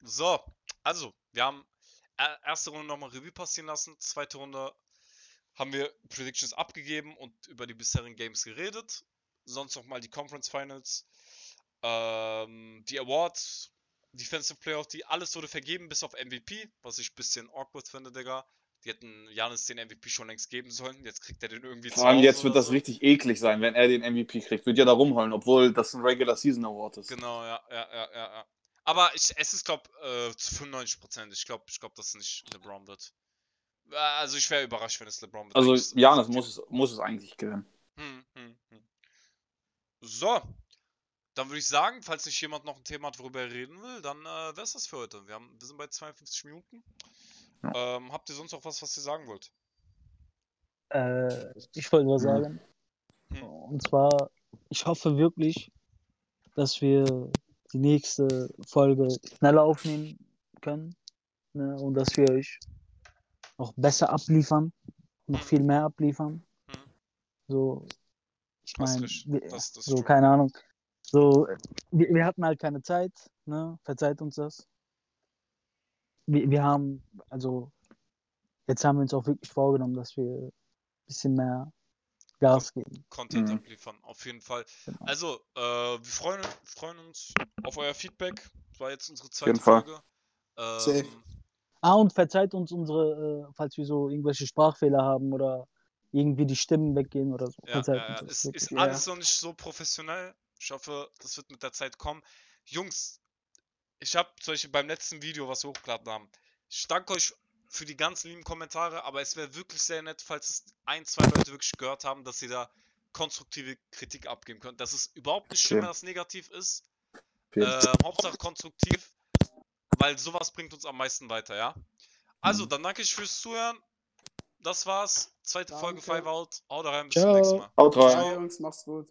so, also, wir haben äh, erste Runde nochmal Revue passieren lassen, zweite Runde haben wir Predictions abgegeben und über die bisherigen Games geredet. Sonst nochmal die Conference Finals, ähm, die Awards, Defensive Player of the, alles wurde vergeben, bis auf MVP, was ich ein bisschen awkward finde, Digga. Die hätten Janis den MVP schon längst geben sollen, jetzt kriegt er den irgendwie Vor allem jetzt wird das so. richtig eklig sein, wenn er den MVP kriegt. Wird ja da rumheulen, obwohl das ein Regular Season Award ist. Genau, ja, ja, ja, ja. ja. Aber ich, es ist, glaube äh, zu 95 Prozent. Ich glaube, ich glaub, dass es nicht LeBron wird. Äh, Also ich wäre überrascht, wenn es LeBron wird. Also Janis muss es, muss es eigentlich gewinnen. Hm, hm, hm. So, dann würde ich sagen, falls nicht jemand noch ein Thema hat, worüber er reden will, dann äh, wäre es das für heute. Wir, haben, wir sind bei 52 Minuten. Ähm, habt ihr sonst noch was, was ihr sagen wollt? äh, ich wollte was Mhm. sagen. Hm. Und zwar, ich hoffe wirklich, dass wir die nächste Folge schneller aufnehmen können ne, und dass wir euch noch besser abliefern, noch Mhm. viel mehr abliefern. Mhm. So, ich meine, so, true. keine Ahnung. So, wir, wir hatten halt keine Zeit, ne? Verzeiht uns das. Wir, wir haben, also, jetzt haben wir uns auch wirklich vorgenommen, dass wir ein bisschen mehr Gas geben. Content Mhm. abliefern, auf jeden Fall. Genau. Also, äh, wir freuen, freuen uns auf euer Feedback. Das war jetzt unsere zweite. Folge. Ähm, Safe. Ah, und verzeiht uns unsere, äh, falls wir so irgendwelche Sprachfehler haben oder irgendwie die Stimmen weggehen oder so. Ja, ja, ja. Es ist alles noch nicht so professionell. Ich hoffe, das wird mit der Zeit kommen. Jungs, ich habe zum Beispiel beim letzten Video, was wir hochgeladen haben, ich danke euch für die ganzen lieben Kommentare, aber es wäre wirklich sehr nett, falls es ein, zwei Leute wirklich gehört haben, dass ihr da konstruktive Kritik abgeben könnt. Das ist überhaupt nicht schlimm, Okay. wenn das negativ ist. Äh, Hauptsache konstruktiv, weil sowas bringt uns am meisten weiter, ja? Also, Mhm. dann danke ich fürs Zuhören. Das war's. Zweite Folge Danke. Five Out. Haut rein, bis zum Ciao. nächsten Mal. Haut rein. Ciao, Jungs, macht's gut.